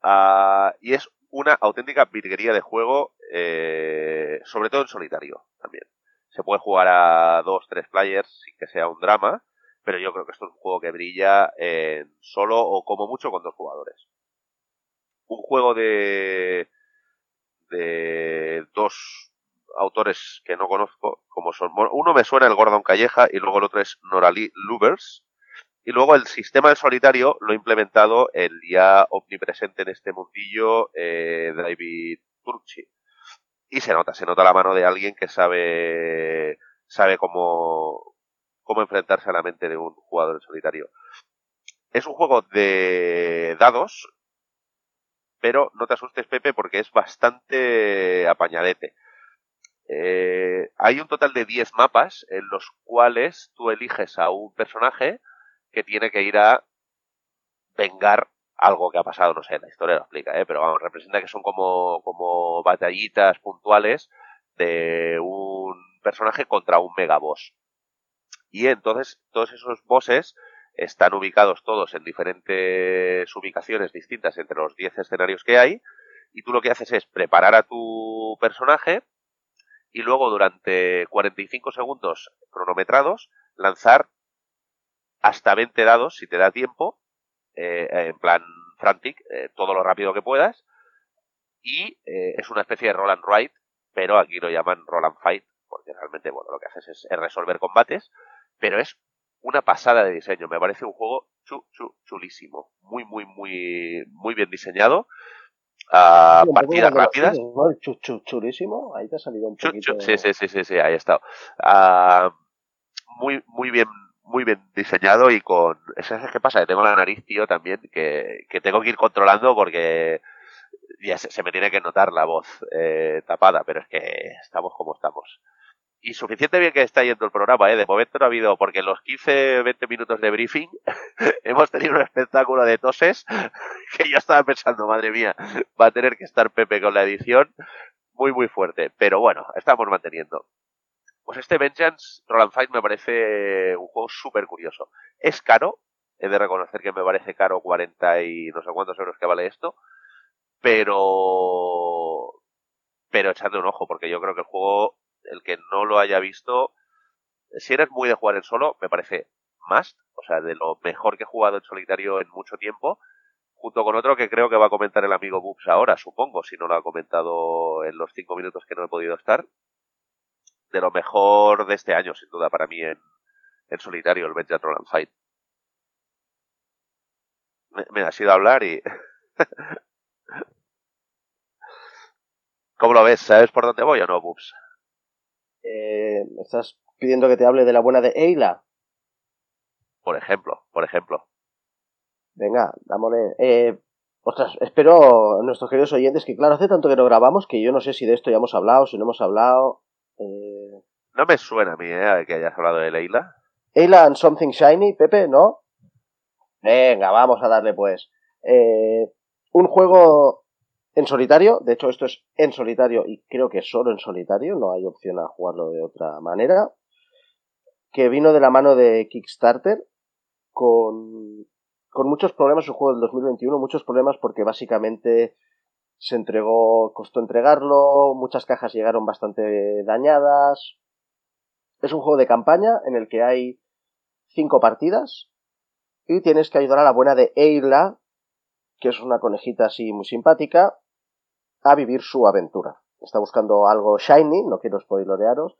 Ah, y es una auténtica virguería de juego, eh, sobre todo en solitario también. Se puede jugar a dos, tres players sin que sea un drama, pero yo creo que esto es un juego que brilla en solo o como mucho con dos jugadores. Un juego de, de dos autores que no conozco, como son, uno me suena el Gordon Calleja y luego el otro es Norali Lubers. Y luego el sistema de solitario lo ha implementado el ya omnipresente en este mundillo eh, David Turchi. Y se nota, se nota la mano de alguien que sabe, sabe cómo, cómo enfrentarse a la mente de un jugador en solitario. Es un juego de dados, pero no te asustes, Pepe, porque es bastante apañadete. Eh, hay un total de 10 mapas en los cuales tú eliges a un personaje que tiene que ir a vengar algo que ha pasado, no sé, la historia lo explica, ¿eh? pero vamos, representa que son como, como batallitas puntuales de un personaje contra un megaboss. Y entonces todos esos bosses están ubicados todos en diferentes ubicaciones distintas entre los 10 escenarios que hay, y tú lo que haces es preparar a tu personaje y luego durante 45 segundos cronometrados lanzar hasta 20 dados si te da tiempo, eh, en plan frantic, eh, todo lo rápido que puedas, y eh, es una especie de roll and ride, pero aquí lo llaman roll and fight, porque realmente, bueno, lo que haces es, es resolver combates, pero es una pasada de diseño, me parece un juego chu, chu, chulísimo, muy, muy, muy, muy bien diseñado. partidas rápidas. churísimo, ahí te ha salido un poquito. sí, sí, sí, sí, sí, ahí ha estado. Ah, muy, muy bien muy bien diseñado y con... ¿Qué pasa? Que tengo la nariz, tío, también, que, que tengo que ir controlando porque ya se, me tiene que notar la voz eh, tapada, pero es que estamos como estamos. Y suficiente bien que está yendo el programa, ¿eh? De momento no ha habido, porque en los 15, 20 minutos de briefing hemos tenido un espectáculo de toses que yo estaba pensando, madre mía, va a tener que estar Pepe con la edición muy, muy fuerte. Pero bueno, estamos manteniendo. Pues este Vengeance Roland Fight me parece un juego súper curioso. Es caro, he de reconocer que me parece caro 40 y no sé cuántos euros que vale esto, pero pero echadle un ojo porque yo creo que el juego el que no lo haya visto si eres muy de jugar en solo me parece más o sea de lo mejor que he jugado en solitario en mucho tiempo junto con otro que creo que va a comentar el amigo Boops ahora supongo si no lo ha comentado en los cinco minutos que no he podido estar de lo mejor de este año, sin duda, para mí en, en solitario, el Vengeance Roll Fight. Me, ha sido hablar y... ¿Cómo lo ves? ¿Sabes por dónde voy o no, Bubs? Eh, ¿Estás pidiendo que te hable de la buena de Eila? Por ejemplo, por ejemplo. Venga, dámosle. Eh, ostras, espero nuestros queridos oyentes que, claro, hace tanto que no grabamos que yo no sé si de esto ya hemos hablado, si no hemos hablado. Eh, no me suena a mí, ¿eh? Que hayas hablado de Leila. Leila and Something Shiny, Pepe, ¿no? Venga, vamos a darle pues. Eh, un juego en solitario, de hecho esto es en solitario y creo que solo en solitario, no hay opción a jugarlo de otra manera, que vino de la mano de Kickstarter con, con muchos problemas, un juego del 2021, muchos problemas porque básicamente se entregó, costó entregarlo, muchas cajas llegaron bastante dañadas. Es un juego de campaña en el que hay cinco partidas y tienes que ayudar a la buena de Eila, que es una conejita así muy simpática, a vivir su aventura. Está buscando algo shiny, no quiero spoilorearos.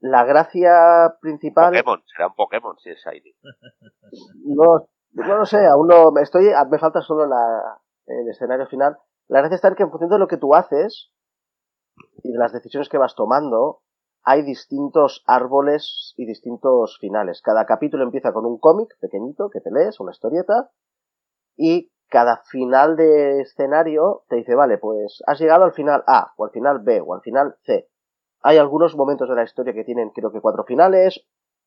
La gracia principal. Pokémon, será un Pokémon si es shiny. No, no lo sé, aún no. Estoy, me falta solo la, el escenario final. La gracia está en que en función de lo que tú haces y de las decisiones que vas tomando, hay distintos árboles y distintos finales. Cada capítulo empieza con un cómic pequeñito que te lees, una historieta, y cada final de escenario te dice, vale, pues has llegado al final A, o al final B, o al final C. Hay algunos momentos de la historia que tienen creo que cuatro finales.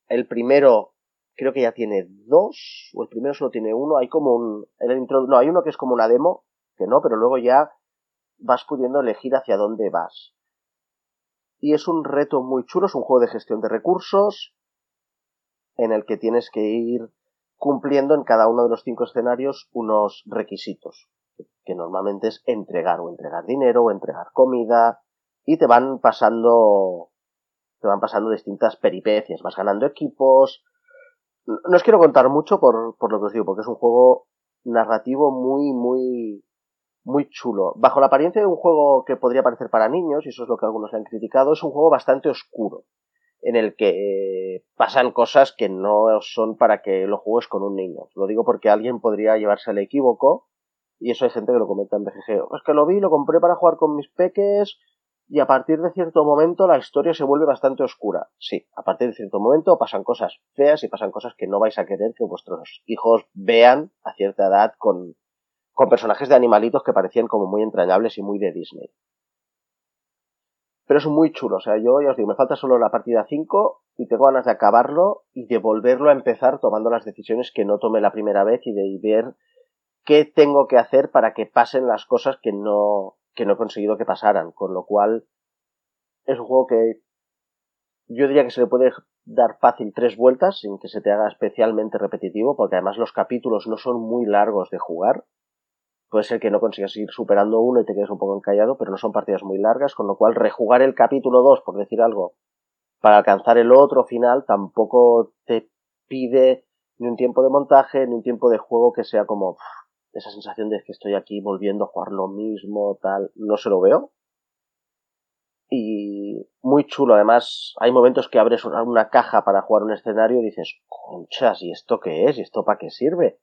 El primero creo que ya tiene dos, o el primero solo tiene uno. Hay como un... El intro, no, hay uno que es como una demo, que no, pero luego ya vas pudiendo elegir hacia dónde vas. Y es un reto muy chulo, es un juego de gestión de recursos en el que tienes que ir cumpliendo en cada uno de los cinco escenarios unos requisitos, que normalmente es entregar o entregar dinero o entregar comida y te van pasando te van pasando distintas peripecias, vas ganando equipos. No os quiero contar mucho por, por lo que os digo, porque es un juego narrativo muy, muy, muy chulo. Bajo la apariencia de un juego que podría parecer para niños, y eso es lo que algunos le han criticado, es un juego bastante oscuro, en el que eh, pasan cosas que no son para que lo juegues con un niño. Lo digo porque alguien podría llevarse al equívoco, y eso hay gente que lo comenta en BGG. Es que lo vi, lo compré para jugar con mis peques, y a partir de cierto momento la historia se vuelve bastante oscura. Sí, a partir de cierto momento pasan cosas feas y pasan cosas que no vais a querer que vuestros hijos vean a cierta edad con, con personajes de animalitos que parecían como muy entrañables y muy de Disney. Pero es muy chulo, o sea, yo ya os digo, me falta solo la partida 5 y tengo ganas de acabarlo y de volverlo a empezar tomando las decisiones que no tomé la primera vez y de ver qué tengo que hacer para que pasen las cosas que no, que no he conseguido que pasaran, con lo cual es un juego que yo diría que se le puede dar fácil tres vueltas sin que se te haga especialmente repetitivo, porque además los capítulos no son muy largos de jugar, puede ser que no consigas ir superando uno y te quedes un poco encallado, pero no son partidas muy largas, con lo cual rejugar el capítulo 2, por decir algo, para alcanzar el otro final, tampoco te pide ni un tiempo de montaje, ni un tiempo de juego que sea como esa sensación de que estoy aquí volviendo a jugar lo mismo, tal, no se lo veo. Y muy chulo, además, hay momentos que abres una caja para jugar un escenario y dices, conchas, ¿y esto qué es? ¿Y esto para qué sirve?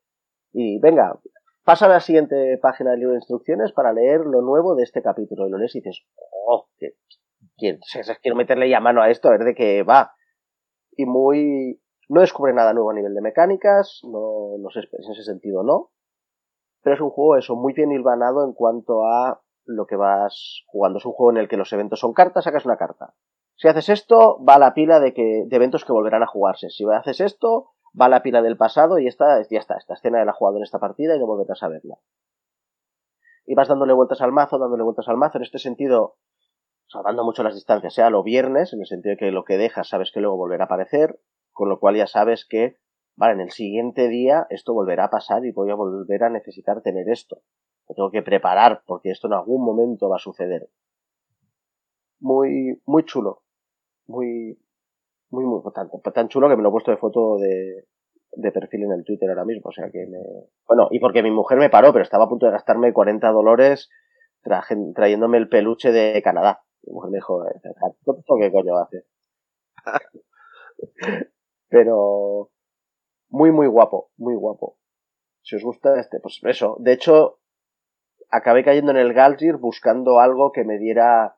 Y venga, pasa a la siguiente página del libro de instrucciones para leer lo nuevo de este capítulo. Y lo lees y dices, oh, que, quiero meterle ya mano a esto, a ver de qué va. Y muy, no descubre nada nuevo a nivel de mecánicas, no, no sé, en ese sentido no. Pero es un juego eso, muy bien hilvanado en cuanto a lo que vas jugando. Es un juego en el que los eventos son cartas, sacas una carta. Si haces esto, va a la pila de, que, de eventos que volverán a jugarse. Si haces esto, va la pila del pasado y esta, ya está, esta escena la ha jugado en esta partida y no volverás a verla. Y vas dándole vueltas al mazo, dándole vueltas al mazo. En este sentido, salvando mucho las distancias, sea lo viernes, en el sentido de que lo que dejas sabes que luego volverá a aparecer, con lo cual ya sabes que, vale, en el siguiente día esto volverá a pasar y voy a volver a necesitar tener esto. Lo tengo que preparar porque esto en algún momento va a suceder. Muy, muy chulo. Muy, muy, muy, tan, tan chulo que me lo he puesto de foto de, de perfil en el Twitter ahora mismo. O sea que me, bueno, y porque mi mujer me paró, pero estaba a punto de gastarme 40 dólares trayéndome el peluche de Canadá. Mi mujer me dijo, eh, qué coño hace? Pero muy, muy guapo, muy guapo. Si os gusta este, pues eso. De hecho, acabé cayendo en el Galgir buscando algo que me diera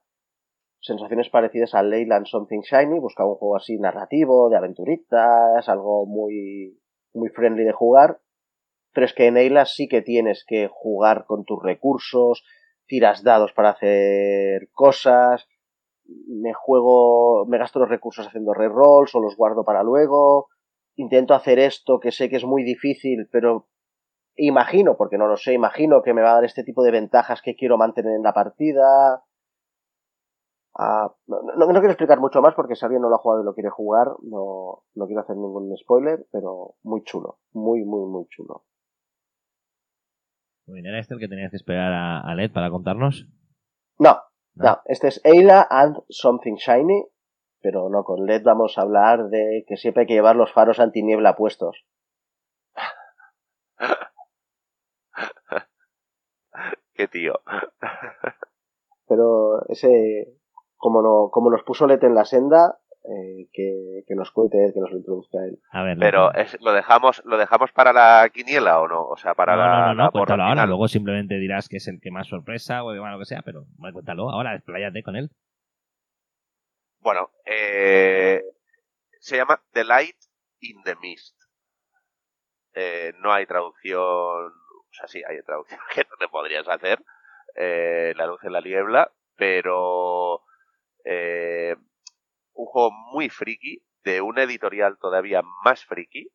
sensaciones parecidas a Leyland Something Shiny, buscaba un juego así narrativo, de aventuritas, algo muy, muy friendly de jugar. Pero es que en Eila sí que tienes que jugar con tus recursos, tiras dados para hacer cosas, me juego, me gasto los recursos haciendo rerolls o los guardo para luego, intento hacer esto que sé que es muy difícil, pero imagino, porque no lo sé, imagino que me va a dar este tipo de ventajas que quiero mantener en la partida. Ah, no, no, quiero explicar mucho más porque si alguien no lo ha jugado y lo quiere jugar, no, no quiero hacer ningún spoiler, pero muy chulo, muy, muy, muy chulo. Muy bien, ¿era este el que tenías que esperar a, a LED para contarnos? No, no, este es Ayla and Something Shiny, pero no, con LED vamos a hablar de que siempre hay que llevar los faros antiniebla puestos. Qué tío. Pero ese, como, no, como nos puso LED en la senda, eh, que, nos cuente él, que nos lo introduzca él. A ver, Pero es, lo dejamos lo dejamos para la quiniela o no, o sea, para la, no, no, cuéntalo ahora, luego simplemente dirás que es el que más sorpresa o lo que sea, pero bueno, cuéntalo ahora, despláyate con él. Bueno, eh, se llama The Light in the Mist. Eh, no hay traducción, o sea, sí, hay traducción que no te podrías hacer, eh, La luz en la niebla, pero eh, un juego muy friki, de una editorial todavía más friki.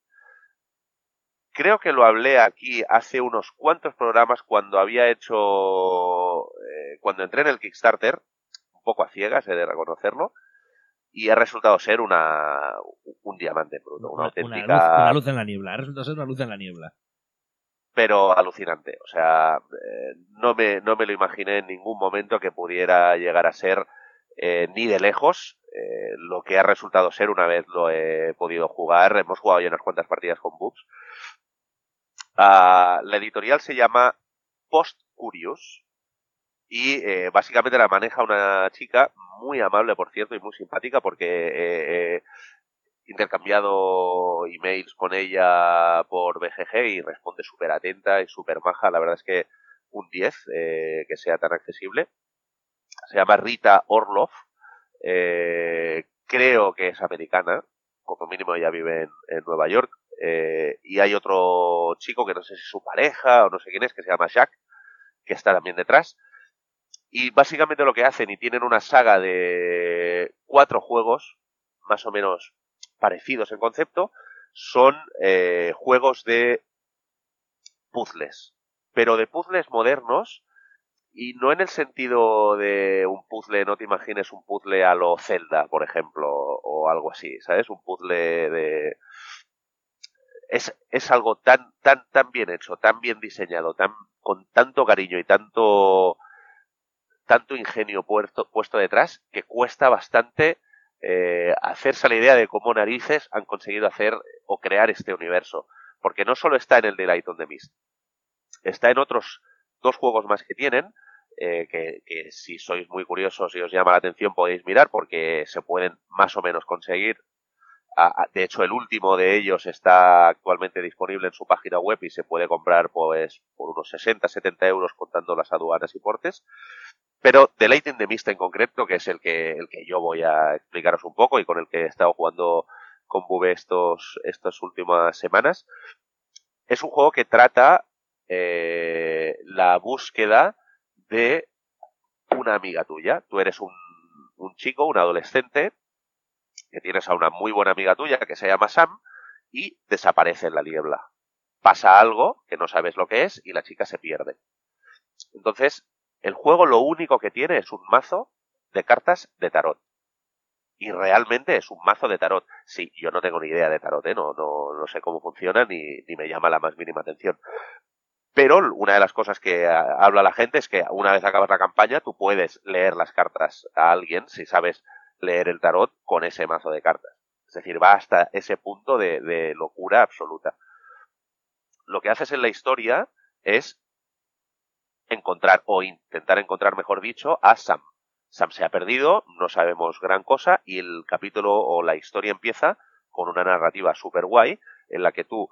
Creo que lo hablé aquí hace unos cuantos programas cuando había hecho, eh, cuando entré en el Kickstarter, un poco a ciegas, he de reconocerlo, y ha resultado ser una, un diamante bruto, una, auténtica... Una luz, en la niebla, ha resultado ser una luz en la niebla pero alucinante. O sea, eh, no, me, no me lo imaginé en ningún momento que pudiera llegar a ser eh, ni de lejos eh, lo que ha resultado ser una vez lo he podido jugar. Hemos jugado ya unas cuantas partidas con bugs. Ah, la editorial se llama Post Curious y eh, básicamente la maneja una chica muy amable, por cierto, y muy simpática porque he intercambiado emails con ella por BGG y responde súper atenta y súper maja. La verdad es que un 10 que sea tan accesible. Se llama Rita Orloff eh, creo que es americana, como mínimo ella vive en, Nueva York. Eh, y hay otro chico que no sé si es su pareja o no sé quién es, que se llama Jack, que está también detrás. Y básicamente lo que hacen, y tienen una saga de cuatro juegos, más o menos parecidos en concepto, son eh, juegos de puzzles. Pero de puzzles modernos y no en el sentido de un puzzle, no te imagines un puzzle a lo Zelda, por ejemplo, o algo así, ¿sabes? Un puzzle de... Es, es algo tan, tan, tan bien hecho, tan bien diseñado, tan, con tanto cariño y tanto, tanto ingenio puesto, puesto detrás, que cuesta bastante eh, hacerse la idea de cómo narices han conseguido hacer o crear este universo. Porque no solo está en el de Light on the Mist, está en otros dos juegos más que tienen, eh, que, si sois muy curiosos y os llama la atención podéis mirar porque se pueden más o menos conseguir De hecho, el último de ellos está actualmente disponible en su página web y se puede comprar pues por unos 60, 70 euros contando las aduanas y portes. Pero The Light in the Mist en concreto, que es el que, el que yo voy a explicaros un poco y con el que he estado jugando con Bube estos, estas últimas semanas, es un juego que trata eh, la búsqueda de una amiga tuya. Tú eres un, chico, un adolescente, que tienes a una muy buena amiga tuya que se llama Sam y desaparece en la niebla. Pasa algo que no sabes lo que es y la chica se pierde. Entonces, el juego lo único que tiene es un mazo de cartas de tarot. Y realmente es un mazo de tarot. Sí, yo no tengo ni idea de tarot, ¿eh? no, no, no sé cómo funciona ni me llama la más mínima atención. Pero una de las cosas que habla la gente es que una vez acabas la campaña, tú puedes leer las cartas a alguien si sabes leer el tarot con ese mazo de cartas. Es decir, va hasta ese punto de, de locura absoluta. Lo que haces en la historia es encontrar o intentar encontrar, mejor dicho, a Sam. Sam se ha perdido, no sabemos gran cosa y el capítulo o la historia empieza con una narrativa super guay en la que tú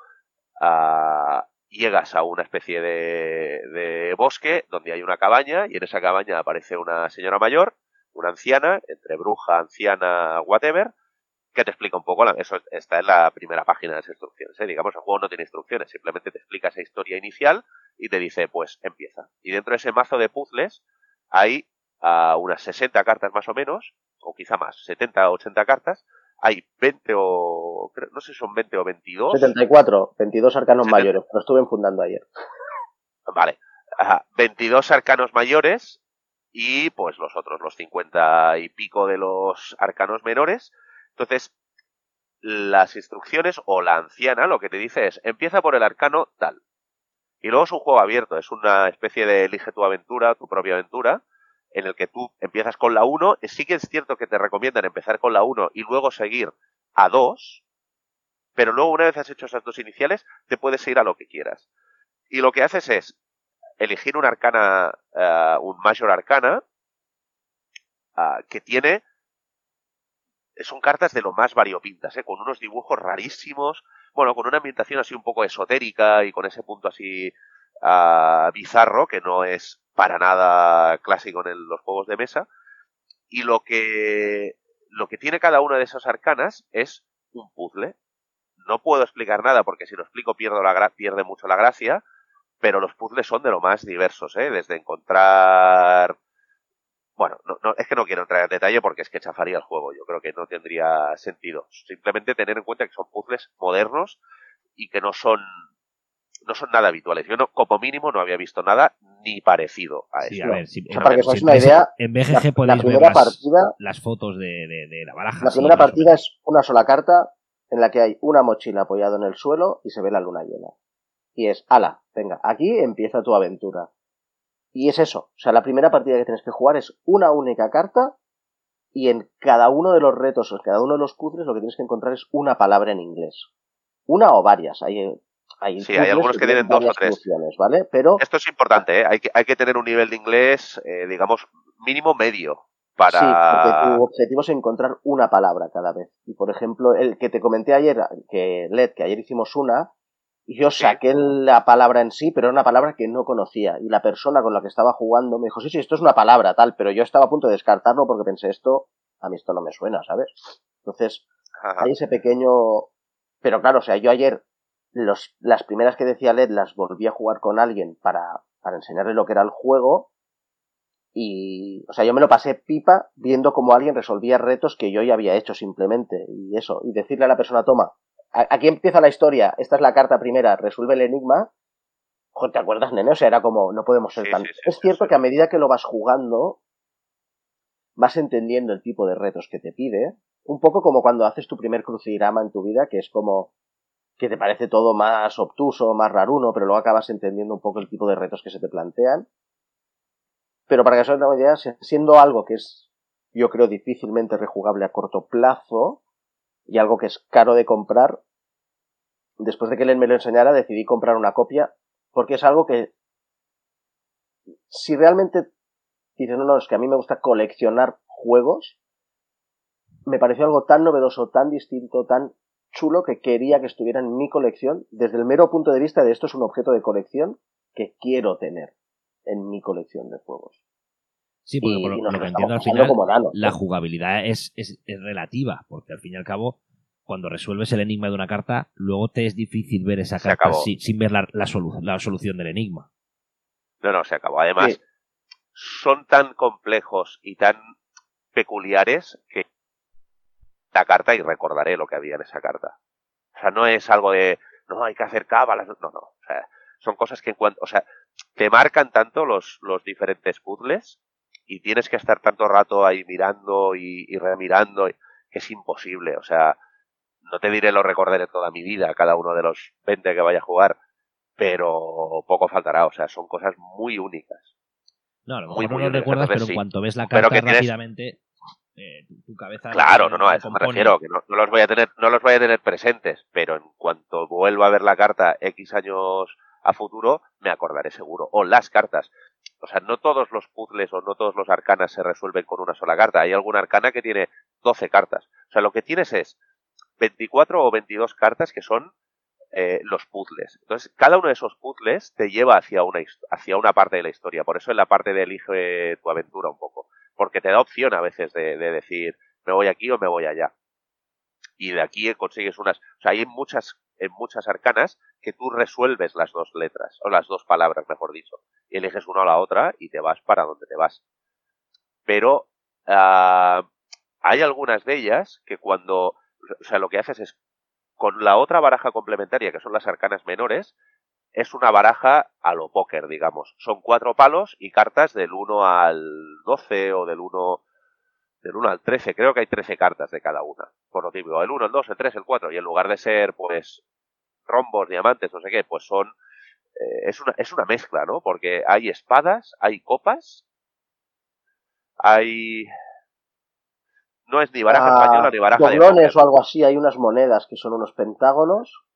uh, llegas a una especie de, de, bosque donde hay una cabaña y en esa cabaña aparece una señora mayor, una anciana, entre bruja, anciana, whatever, que te explica un poco, eso está en la primera página de las instrucciones, ¿eh? digamos, el juego no tiene instrucciones, simplemente te explica esa historia inicial y te dice, pues empieza. Y dentro de ese mazo de puzzles hay uh, unas 60 cartas más o menos, o quizá más, 70 o 80 cartas, hay 20 o, no sé si son 20 o 22. 74, 22 arcanos mayores, lo estuve fundando ayer. Vale, uh, 22 arcanos mayores y pues los otros, los 50 y pico de los arcanos menores, entonces, las instrucciones o la anciana lo que te dice es, empieza por el arcano tal. Y luego es un juego abierto, es una especie de elige tu aventura, tu propia aventura, en el que tú empiezas con la 1. Sí que es cierto que te recomiendan empezar con la 1 y luego seguir a 2, pero luego una vez has hecho esas dos iniciales, te puedes ir a lo que quieras. Y lo que haces es elegir un arcana, uh, un mayor arcana, uh, que tiene son cartas de lo más variopintas, ¿eh? con unos dibujos rarísimos, bueno, con una ambientación así un poco esotérica y con ese punto así uh, bizarro, que no es para nada clásico en los juegos de mesa. Y lo que, lo que tiene cada una de esas arcanas es un puzzle. No puedo explicar nada porque si lo explico pierdo la pierde mucho la gracia, pero los puzzles son de lo más diversos, ¿eh? desde encontrar bueno, no, no, es que no quiero entrar en detalle porque es que chafaría el juego. Yo creo que no tendría sentido. Simplemente tener en cuenta que son puzzles modernos y que no son no son nada habituales. Yo no, como mínimo no había visto nada ni parecido a eso. a ver, si, para que os una idea, en BGG podéis ver las, partida, las, fotos de, de, de, la baraja. La primera partida es una sola carta en la que hay una mochila apoyada en el suelo y se ve la luna llena. Y es, ala, venga, aquí empieza tu aventura. Y es eso. O sea, la primera partida que tienes que jugar es una única carta y en cada uno de los retos o en cada uno de los puzzles lo que tienes que encontrar es una palabra en inglés. Una o varias. Hay, hay sí, hay algunos que, tienen dos o tres. ¿vale? Pero, Esto es importante, ¿eh? hay, que, hay que tener un nivel de inglés, eh, digamos, mínimo medio. Para... Sí, porque tu objetivo es encontrar una palabra cada vez. Y por ejemplo, el que te comenté ayer, que Led, que ayer hicimos una, yo saqué la palabra en sí, pero era una palabra que no conocía. Y la persona con la que estaba jugando me dijo, sí, sí, esto es una palabra, tal, pero yo estaba a punto de descartarlo porque pensé, esto, a mí esto no me suena, ¿sabes? Entonces, hay ese pequeño... Pero claro, o sea, yo ayer, los, las primeras que decía Led las volví a jugar con alguien para, para enseñarle lo que era el juego. Y, o sea, yo me lo pasé pipa viendo cómo alguien resolvía retos que yo ya había hecho simplemente. Y eso, y decirle a la persona, toma, aquí empieza la historia, esta es la carta primera, resuelve el enigma. Joder, ¿te acuerdas, nene? O sea, era como, no podemos ser tan... es cierto que a medida que lo vas jugando, vas entendiendo el tipo de retos que te pide. Un poco como cuando haces tu primer crucigrama en tu vida, que es como que te parece todo más obtuso, más raruno, pero luego acabas entendiendo un poco el tipo de retos que se te plantean. Pero para que os hagáis una idea, siendo algo que es, yo creo, difícilmente rejugable a corto plazo, y algo que es caro de comprar, después de que él me lo enseñara, decidí comprar una copia, porque es algo que, si realmente dices, no, no, es que a mí me gusta coleccionar juegos, me pareció algo tan novedoso, tan distinto, tan chulo que quería que estuviera en mi colección, desde el mero punto de vista de esto es un objeto de colección que quiero tener en mi colección de juegos. Sí, porque Y- por y lo, que entiendo al final, la ¿no? jugabilidad es, es, es relativa, porque al fin y al cabo, cuando resuelves el enigma de una carta, luego te es difícil ver esa Se carta sin, sin ver la, la, solu- la solución del enigma. No, no, se acabó. Además, Sí. son tan complejos y tan peculiares que la carta y recordaré lo que había en esa carta. O sea, no es algo de, no, hay que hacer cábalas. No, no. O sea, son cosas que en cuanto, o sea, te marcan tanto los, los diferentes puzzles y tienes que estar tanto rato ahí mirando y, y remirando que es imposible. O sea, no te diré lo recordaré toda mi vida, cada uno de los 20 que vaya a jugar, pero poco faltará. O sea, son cosas muy únicas. No, a lo mejor no lo recuerdas, entonces pero en sí. cuanto ves la carta rápidamente, eh, tu, tu cabeza... Claro, no, no, a eso me refiero, que no, no los voy a tener, no los voy a tener presentes, pero en cuanto vuelva a ver la carta X años a futuro, me acordaré seguro. O las cartas. O sea, no todos los puzzles o no todos los arcanas se resuelven con una sola carta. Hay alguna arcana que tiene 12 cartas. O sea, lo que tienes es 24 o 22 cartas que son eh, los puzzles. Entonces, cada uno de esos puzzles te lleva hacia una, hacia una parte de la historia. Por eso en la parte de elige tu aventura un poco. Porque te da opción a veces de, de decir, me voy aquí o me voy allá. Y de aquí consigues unas... O sea, hay muchas, en muchas arcanas que tú resuelves las dos letras, o las dos palabras, mejor dicho. Y eliges una o la otra y te vas para donde te vas. Pero ah, hay algunas de ellas que cuando... O sea, lo que haces es con la otra baraja complementaria, que son las arcanas menores, es una baraja a lo póker, digamos. Son cuatro palos y cartas del 1 al 12 o del 1, del 1 al 13. Creo que hay 13 cartas de cada una. Por lo típico, el 1, el 2, el 3, el 4. Y en lugar de ser, pues, rombos, diamantes, no sé qué, pues son... eh, es, una, es una mezcla, ¿no? Porque hay espadas, hay copas, hay... No es ni baraja Ah, española ni baraja de o algo así, hay unas monedas que son unos pentágonos.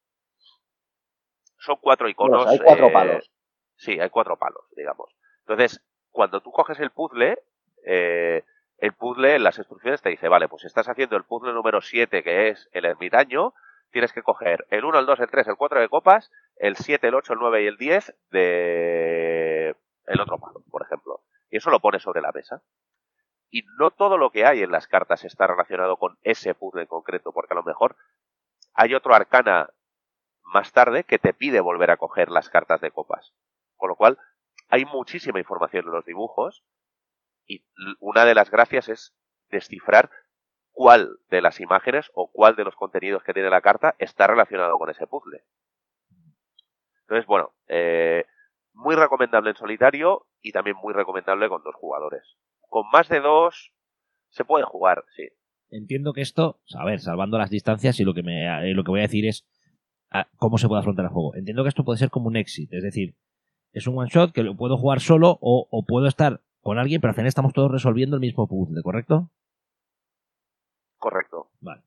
Son cuatro iconos. Hay cuatro eh, palos. Sí, hay cuatro palos, digamos. Entonces, cuando tú coges el puzzle, eh, el puzzle en las instrucciones te dice, vale, pues estás haciendo el puzzle número 7, que es el ermitaño, tienes que coger el 1, el 2, el 3, el 4 de copas, el 7, el 8, el 9 y el 10 de el otro palo, por ejemplo. Y eso lo pones sobre la mesa. Y no todo lo que hay en las cartas está relacionado con ese puzzle en concreto, porque a lo mejor hay otro arcana más tarde que te pide volver a coger las cartas de copas. Con lo cual, hay muchísima información en los dibujos y una de las gracias es descifrar cuál de las imágenes o cuál de los contenidos que tiene la carta está relacionado con ese puzzle. Entonces, bueno, eh, muy recomendable en solitario y también muy recomendable con dos jugadores. Con más de dos se puede jugar, sí. Entiendo que esto, a ver, salvando las distancias y lo que, me, eh, lo que voy a decir es cómo se puede afrontar el juego. Entiendo que esto puede ser como un exit, es decir, es un one shot que lo puedo jugar solo o, o puedo estar con alguien, pero al final estamos todos resolviendo el mismo puzzle, ¿correcto? Correcto. Vale.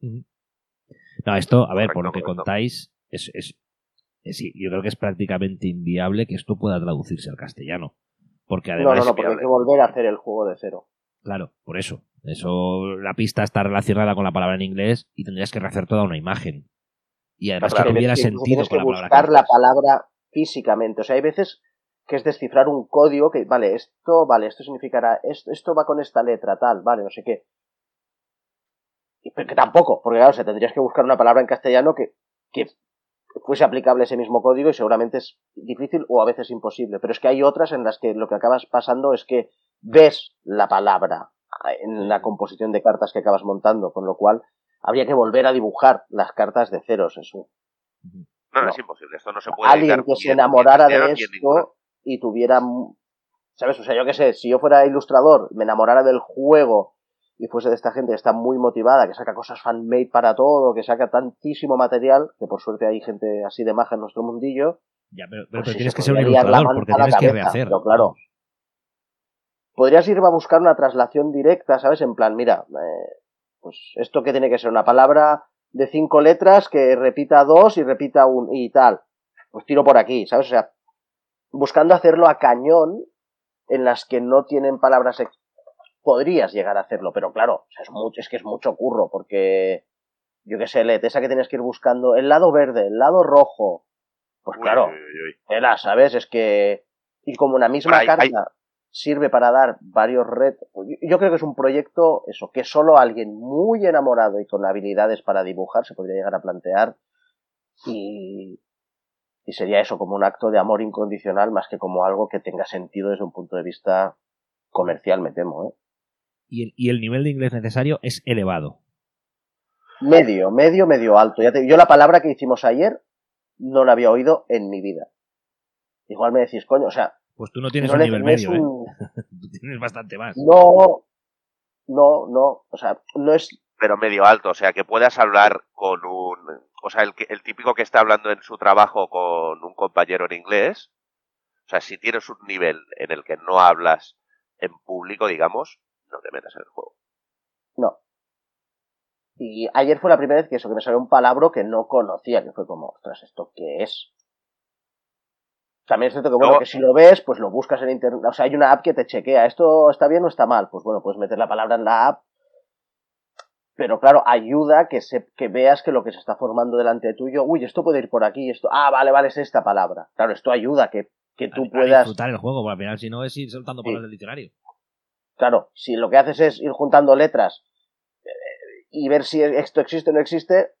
No, esto, a ver, por Correcto, lo que correcto. contáis, es, es, es- sí, yo creo que es prácticamente inviable que esto pueda traducirse al castellano. Porque No, además, no, no, porque hay que volver a hacer el juego de cero. claro, por eso. Eso, la pista está relacionada con la palabra en inglés y tendrías que rehacer toda una imagen. Y además Claro, que tuviera Tienes que- incluso sentido con la palabra. buscar la palabra físicamente. O sea, hay veces que es descifrar un código que, vale, esto, vale, esto significará, esto, esto va con esta letra, tal, vale, no sé qué. Y, pero que tampoco, porque claro, o sea, tendrías que buscar una palabra en castellano que, que fuese aplicable ese mismo código y seguramente es difícil o a veces imposible. Pero es que hay otras en las que lo que acabas pasando es que ves la palabra en la composición de cartas que acabas montando, con lo cual habría que volver a dibujar las cartas de ceros. Eso. No, no, No. es imposible. Esto no se puede Alguien que se enamorara de esto y tuviera, ¿sabes? O sea, yo qué sé, si yo fuera ilustrador, me enamorara del juego y fuese de esta gente que está muy motivada, que saca cosas fan-made para todo, que saca tantísimo material, que por suerte hay gente así de maja en nuestro mundillo, Ya, pero, pero- pues pero tienes se que ser un ilustrador porque tienes que rehacer. pero claro. Podrías ir a buscar una traslación directa, ¿sabes? En plan, mira, eh, pues esto que tiene que ser una palabra de cinco letras que repita dos y repita un y tal. Pues tiro por aquí, ¿sabes? O sea, buscando hacerlo a cañón en las que no tienen palabras ex- podrías llegar a hacerlo, pero claro, es, mucho, es que es mucho curro, porque yo qué sé, Let, esa que tienes que ir buscando, el lado verde, el lado rojo, pues claro, era, ¿sabes? Es que, y como una misma carta sirve para dar varios retos, yo creo que es un proyecto, eso, que solo alguien muy enamorado y con habilidades para dibujar se podría llegar a plantear, y, y sería eso, como un acto de amor incondicional más que como algo que tenga sentido desde un punto de vista comercial, me temo. ¿eh? Y, el, y el nivel de inglés necesario es elevado. Medio, medio, medio alto. Ya te, yo la palabra que hicimos ayer no la había oído en mi vida. Igual me decís, coño, o sea... Pues tú no tienes un nivel medio, ¿eh? tú tienes bastante más. No, no, no, o sea, no es... Pero medio alto, o sea, que puedas hablar con un o sea, el, el típico que está hablando en su trabajo con un compañero en inglés, o sea, si tienes un nivel en el que no hablas en público, digamos, no te metas en el juego. No. Y ayer fue la primera vez que eso, que me salió un palabra que no conocía, que fue como, ostras, ¿esto qué es? También es cierto que, bueno, que si lo ves, pues lo buscas en internet. O sea, hay una app que te chequea, ¿esto está bien o está mal? Pues bueno, puedes meter la palabra en la app pero claro, ayuda que, se, que veas que lo que se está formando delante tuyo, uy, esto puede ir por aquí, esto, ah, vale, vale, es esta palabra. Claro, esto ayuda que, que tú puedas... disfrutar el juego, porque al final si no es ir soltando palabras del diccionario. Claro, si lo que haces es ir juntando letras eh, y ver si esto existe o no existe,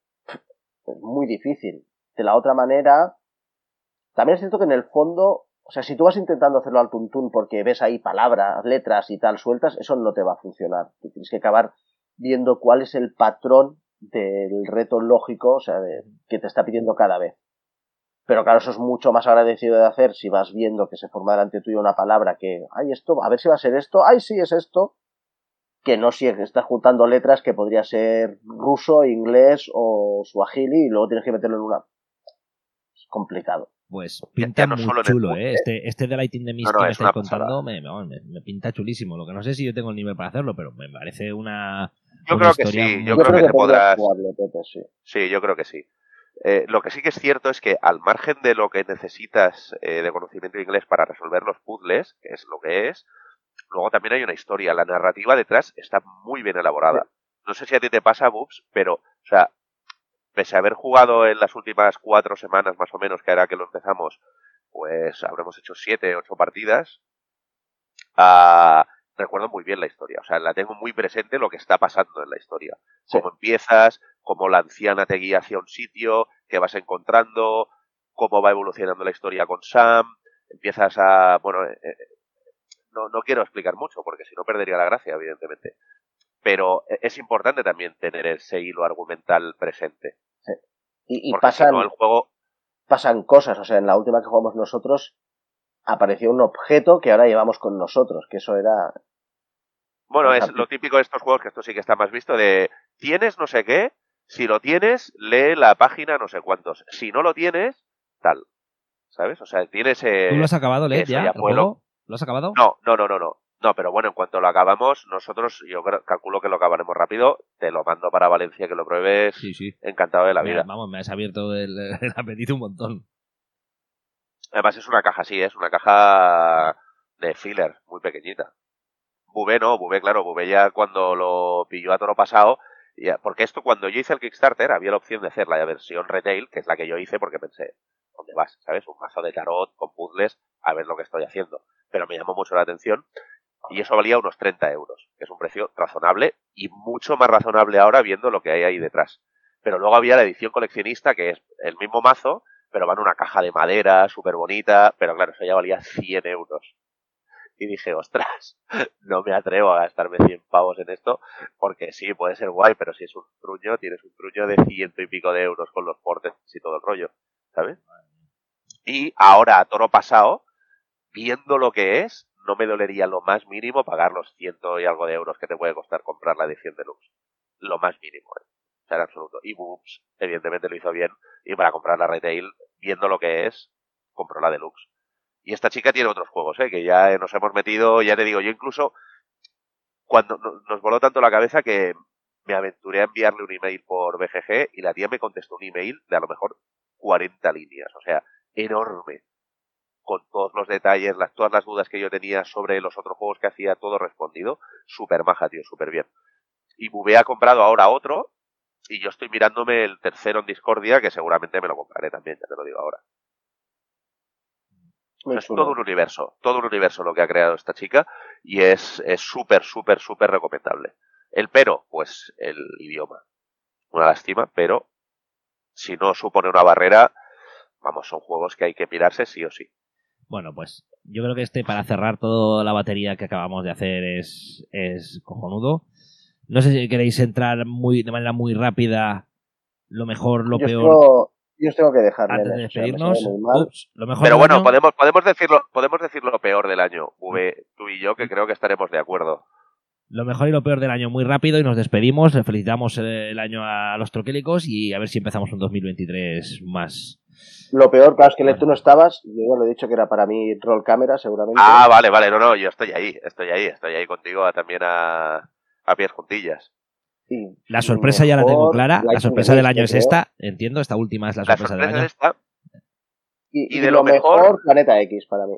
es muy difícil. De la otra manera, también es cierto que en el fondo, o sea, si tú vas intentando hacerlo al tuntún porque ves ahí palabras, letras y tal sueltas, eso no te va a funcionar. Tú tienes que acabar viendo cuál es el patrón del reto lógico, o sea, de, que te está pidiendo cada vez. Pero claro, eso es mucho más agradecido de hacer si vas viendo que se forma delante tuyo una palabra que, ay, esto, a ver si va a ser esto, ay, sí, es esto, que no si estás juntando letras que podría ser ruso, inglés o suajili y luego tienes que meterlo en una. Es complicado. Pues pinta muy chulo, ¿eh? Este, este de Lighting de Mist que me estáis contando me, me, pinta chulísimo. Lo que no sé si yo tengo el nivel para hacerlo, pero me parece una, yo creo que sí, yo, creo, que, te podrás. sí. yo creo que sí. Eh, lo que sí que es cierto es que al margen de lo que necesitas eh, de conocimiento de inglés para resolver los puzzles, que es lo que es, luego también hay una historia. La narrativa detrás está muy bien elaborada. No sé si a ti te pasa, Bubs, pero, o sea, pese a haber jugado en las últimas cuatro semanas más o menos, que era que lo empezamos, pues habremos hecho siete, ocho partidas. Uh, recuerdo muy bien la historia. O sea, la tengo muy presente lo que está pasando en la historia. Cómo empiezas, cómo la anciana te guía hacia un sitio, qué vas encontrando, cómo va evolucionando la historia con Sam. Empiezas a. Bueno, eh, eh, no, no quiero explicar mucho porque si no perdería la gracia, evidentemente. Pero e, es importante también tener ese hilo argumental presente. Y, pasan, el juego... pasan cosas. O sea, en la última que jugamos nosotros, apareció un objeto que ahora llevamos con nosotros, que eso era bueno, es lo típico de estos juegos, que esto sí que está más visto, de tienes no sé qué, si lo tienes, lee la página no sé cuántos. Si no lo tienes, tal. ¿Sabes? O sea, tienes... Eh, ¿Tú lo has acabado, leer ya? ¿Lo has acabado? No, no, no, no, no. No, pero bueno, en cuanto lo acabamos, nosotros, yo calculo que lo acabaremos rápido, te lo mando para Valencia que lo pruebes. Sí, sí. Encantado de la vida. vamos, me has abierto el, el, apetito un montón. Además es una caja así, es una caja de filler, muy pequeñita. Bubé no, Bubé, claro, Bubé ya cuando lo pilló a toro pasado, ya, porque esto cuando yo hice el Kickstarter había la opción de hacer la versión retail, que es la que yo hice porque pensé, ¿dónde vas? ¿Sabes? Un mazo de tarot con puzzles, a ver lo que estoy haciendo. Pero me llamó mucho la atención y eso valía unos 30 euros, que es un precio razonable y mucho más razonable ahora viendo lo que hay ahí detrás. Pero luego había la edición coleccionista, que es el mismo mazo, pero va en una caja de madera, súper bonita, pero claro, eso ya valía 100 euros y dije, ostras, no me atrevo a gastarme 100 pavos en esto, porque sí, puede ser guay, pero si es un truño, tienes un truño de ciento y pico de euros con los portes y todo el rollo, ¿sabes? Y ahora, a toro pasado, viendo lo que es, no me dolería lo más mínimo pagar los ciento y algo de euros que te puede costar comprar la edición deluxe. Lo más mínimo, ¿eh? O sea, en absoluto. Y Boops, evidentemente lo hizo bien, y para comprar la retail, viendo lo que es, compró la deluxe. Y esta chica tiene otros juegos, ¿eh? que ya nos hemos metido, ya te digo, yo incluso cuando nos voló tanto la cabeza que me aventuré a enviarle un email por BGG y la tía me contestó un email de a lo mejor 40 líneas, o sea, enorme, con todos los detalles, las, todas las dudas que yo tenía sobre los otros juegos que hacía, todo respondido. Súper maja, tío, súper bien. Y Bube ha comprado ahora otro, y yo estoy mirándome el tercero en Discordia, que seguramente me lo compraré también, ya te lo digo ahora. es todo un universo, todo un universo lo que ha creado esta chica, y es súper, súper, súper recomendable. El pero, pues el idioma. Una lástima, pero si no supone una barrera, vamos, son juegos que hay que mirarse sí o sí. Bueno, pues yo creo que este, para cerrar toda la batería que acabamos de hacer, es, es cojonudo. No sé si queréis entrar muy de manera muy rápida, lo mejor, lo peor. yo os tengo que dejar. Antes de despedirnos. lo mejor Pero bueno, podemos, podemos, decirlo, podemos decir lo peor del año, V, tú y yo, que creo que estaremos de acuerdo. Lo mejor y lo peor del año muy rápido y nos despedimos. Felicitamos el año a los troquélicos y a ver si empezamos un 2023 más, lo peor, claro, es que tú no estabas, yo ya lo he dicho que era para mí roll cámara, seguramente. Ah, vale, vale, no, no, yo estoy ahí, estoy ahí, estoy ahí contigo también a, a pies juntillas. la sorpresa ya la tengo clara, la sorpresa del año es esta, entiendo, esta última es la sorpresa, del año. Y, de, lo, mejor, Planeta X para mí.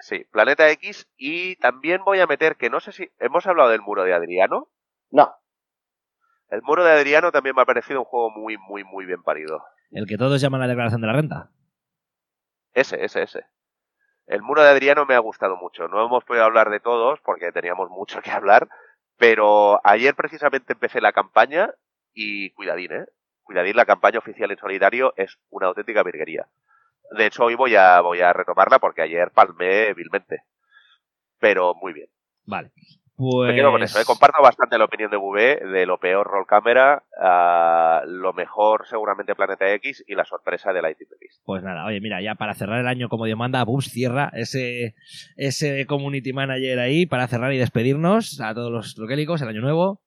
Sí, Planeta X y también voy a meter que no sé si hemos hablado del muro de Adriano. No. El muro de Adriano también me ha parecido un juego muy, muy, muy bien parido. El que todos llaman la declaración de la renta. Ese, ese, ese. El muro de Adriano me ha gustado mucho. No hemos podido hablar de todos porque teníamos mucho que hablar, pero ayer precisamente empecé la campaña y cuidadín, ¿eh? Cuidadín, la campaña oficial en solidario es una auténtica virguería. De hecho, hoy voy a, voy a retomarla porque ayer palmé vilmente. Pero muy bien. Vale. Me quedo con eso, ¿eh? comparto bastante la opinión de VV de lo peor Roll Camera, a lo mejor seguramente Planeta X y la sorpresa de la Beast. Pues nada, oye, mira, ya para cerrar el año como Dios manda, Bubs cierra ese, ese community manager ahí para cerrar y despedirnos a todos los troquélicos el año nuevo.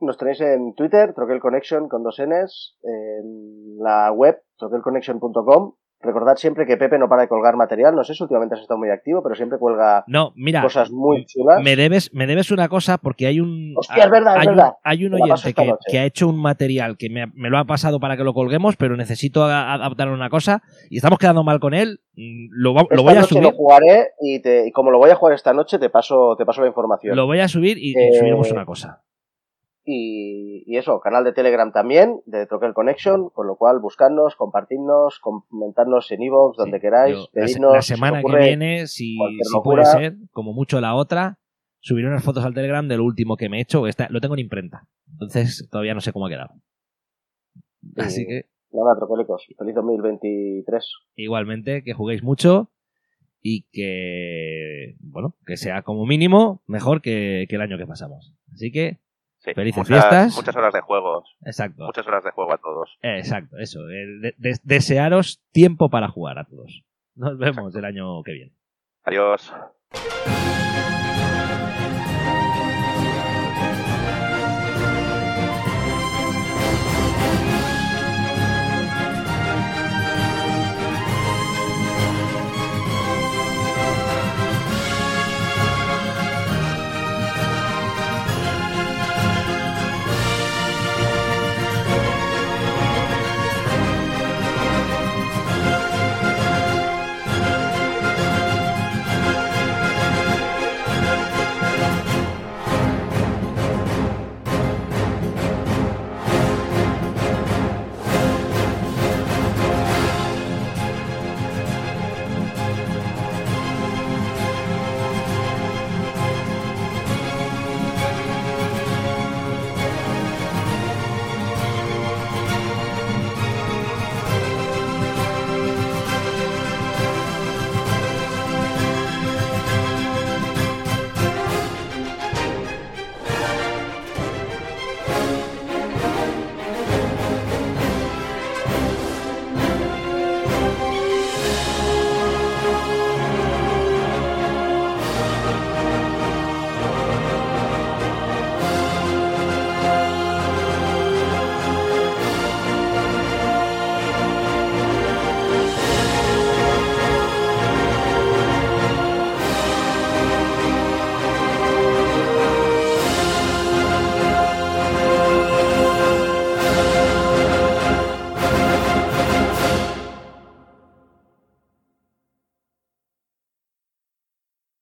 Nos tenéis en Twitter, Troquel Connection con dos Ns, en la web troquelconnection.com Recordad siempre que Pepe no para de colgar material. No sé si últimamente has estado muy activo, pero siempre cuelga no, mira, cosas muy chulas. Me debes, me debes una cosa porque hay un. Hostia, es verdad, hay es verdad. Hay un oyente que, ha hecho un material que me, lo ha pasado para que lo colguemos, pero necesito adaptar una cosa y estamos quedando mal con él. Mm, lo, lo voy a subir. Lo jugaré y, te, y, como lo voy a jugar esta noche, te paso, te paso la información. Lo voy a subir y, eh, subiremos una cosa. Y, eso, canal de Telegram también, de Troquel Connection, con lo cual buscadnos, compartidnos, comentarnos en Evox, donde queráis, La, semana que viene, si, puede ser, como mucho la otra, subiré unas fotos al Telegram de lo último que me he hecho. Está, lo tengo en imprenta, entonces todavía no sé cómo ha quedado. Así que... Nada, Troquelicos, feliz 2023. Igualmente, que juguéis mucho y que, bueno, que sea como mínimo mejor que, que el año que pasamos. Así que Felices fiestas. Muchas horas de juegos. Exacto. Muchas horas de juego a todos. Exacto, eso. desearos tiempo para jugar a todos. Nos vemos el año que viene. Adiós.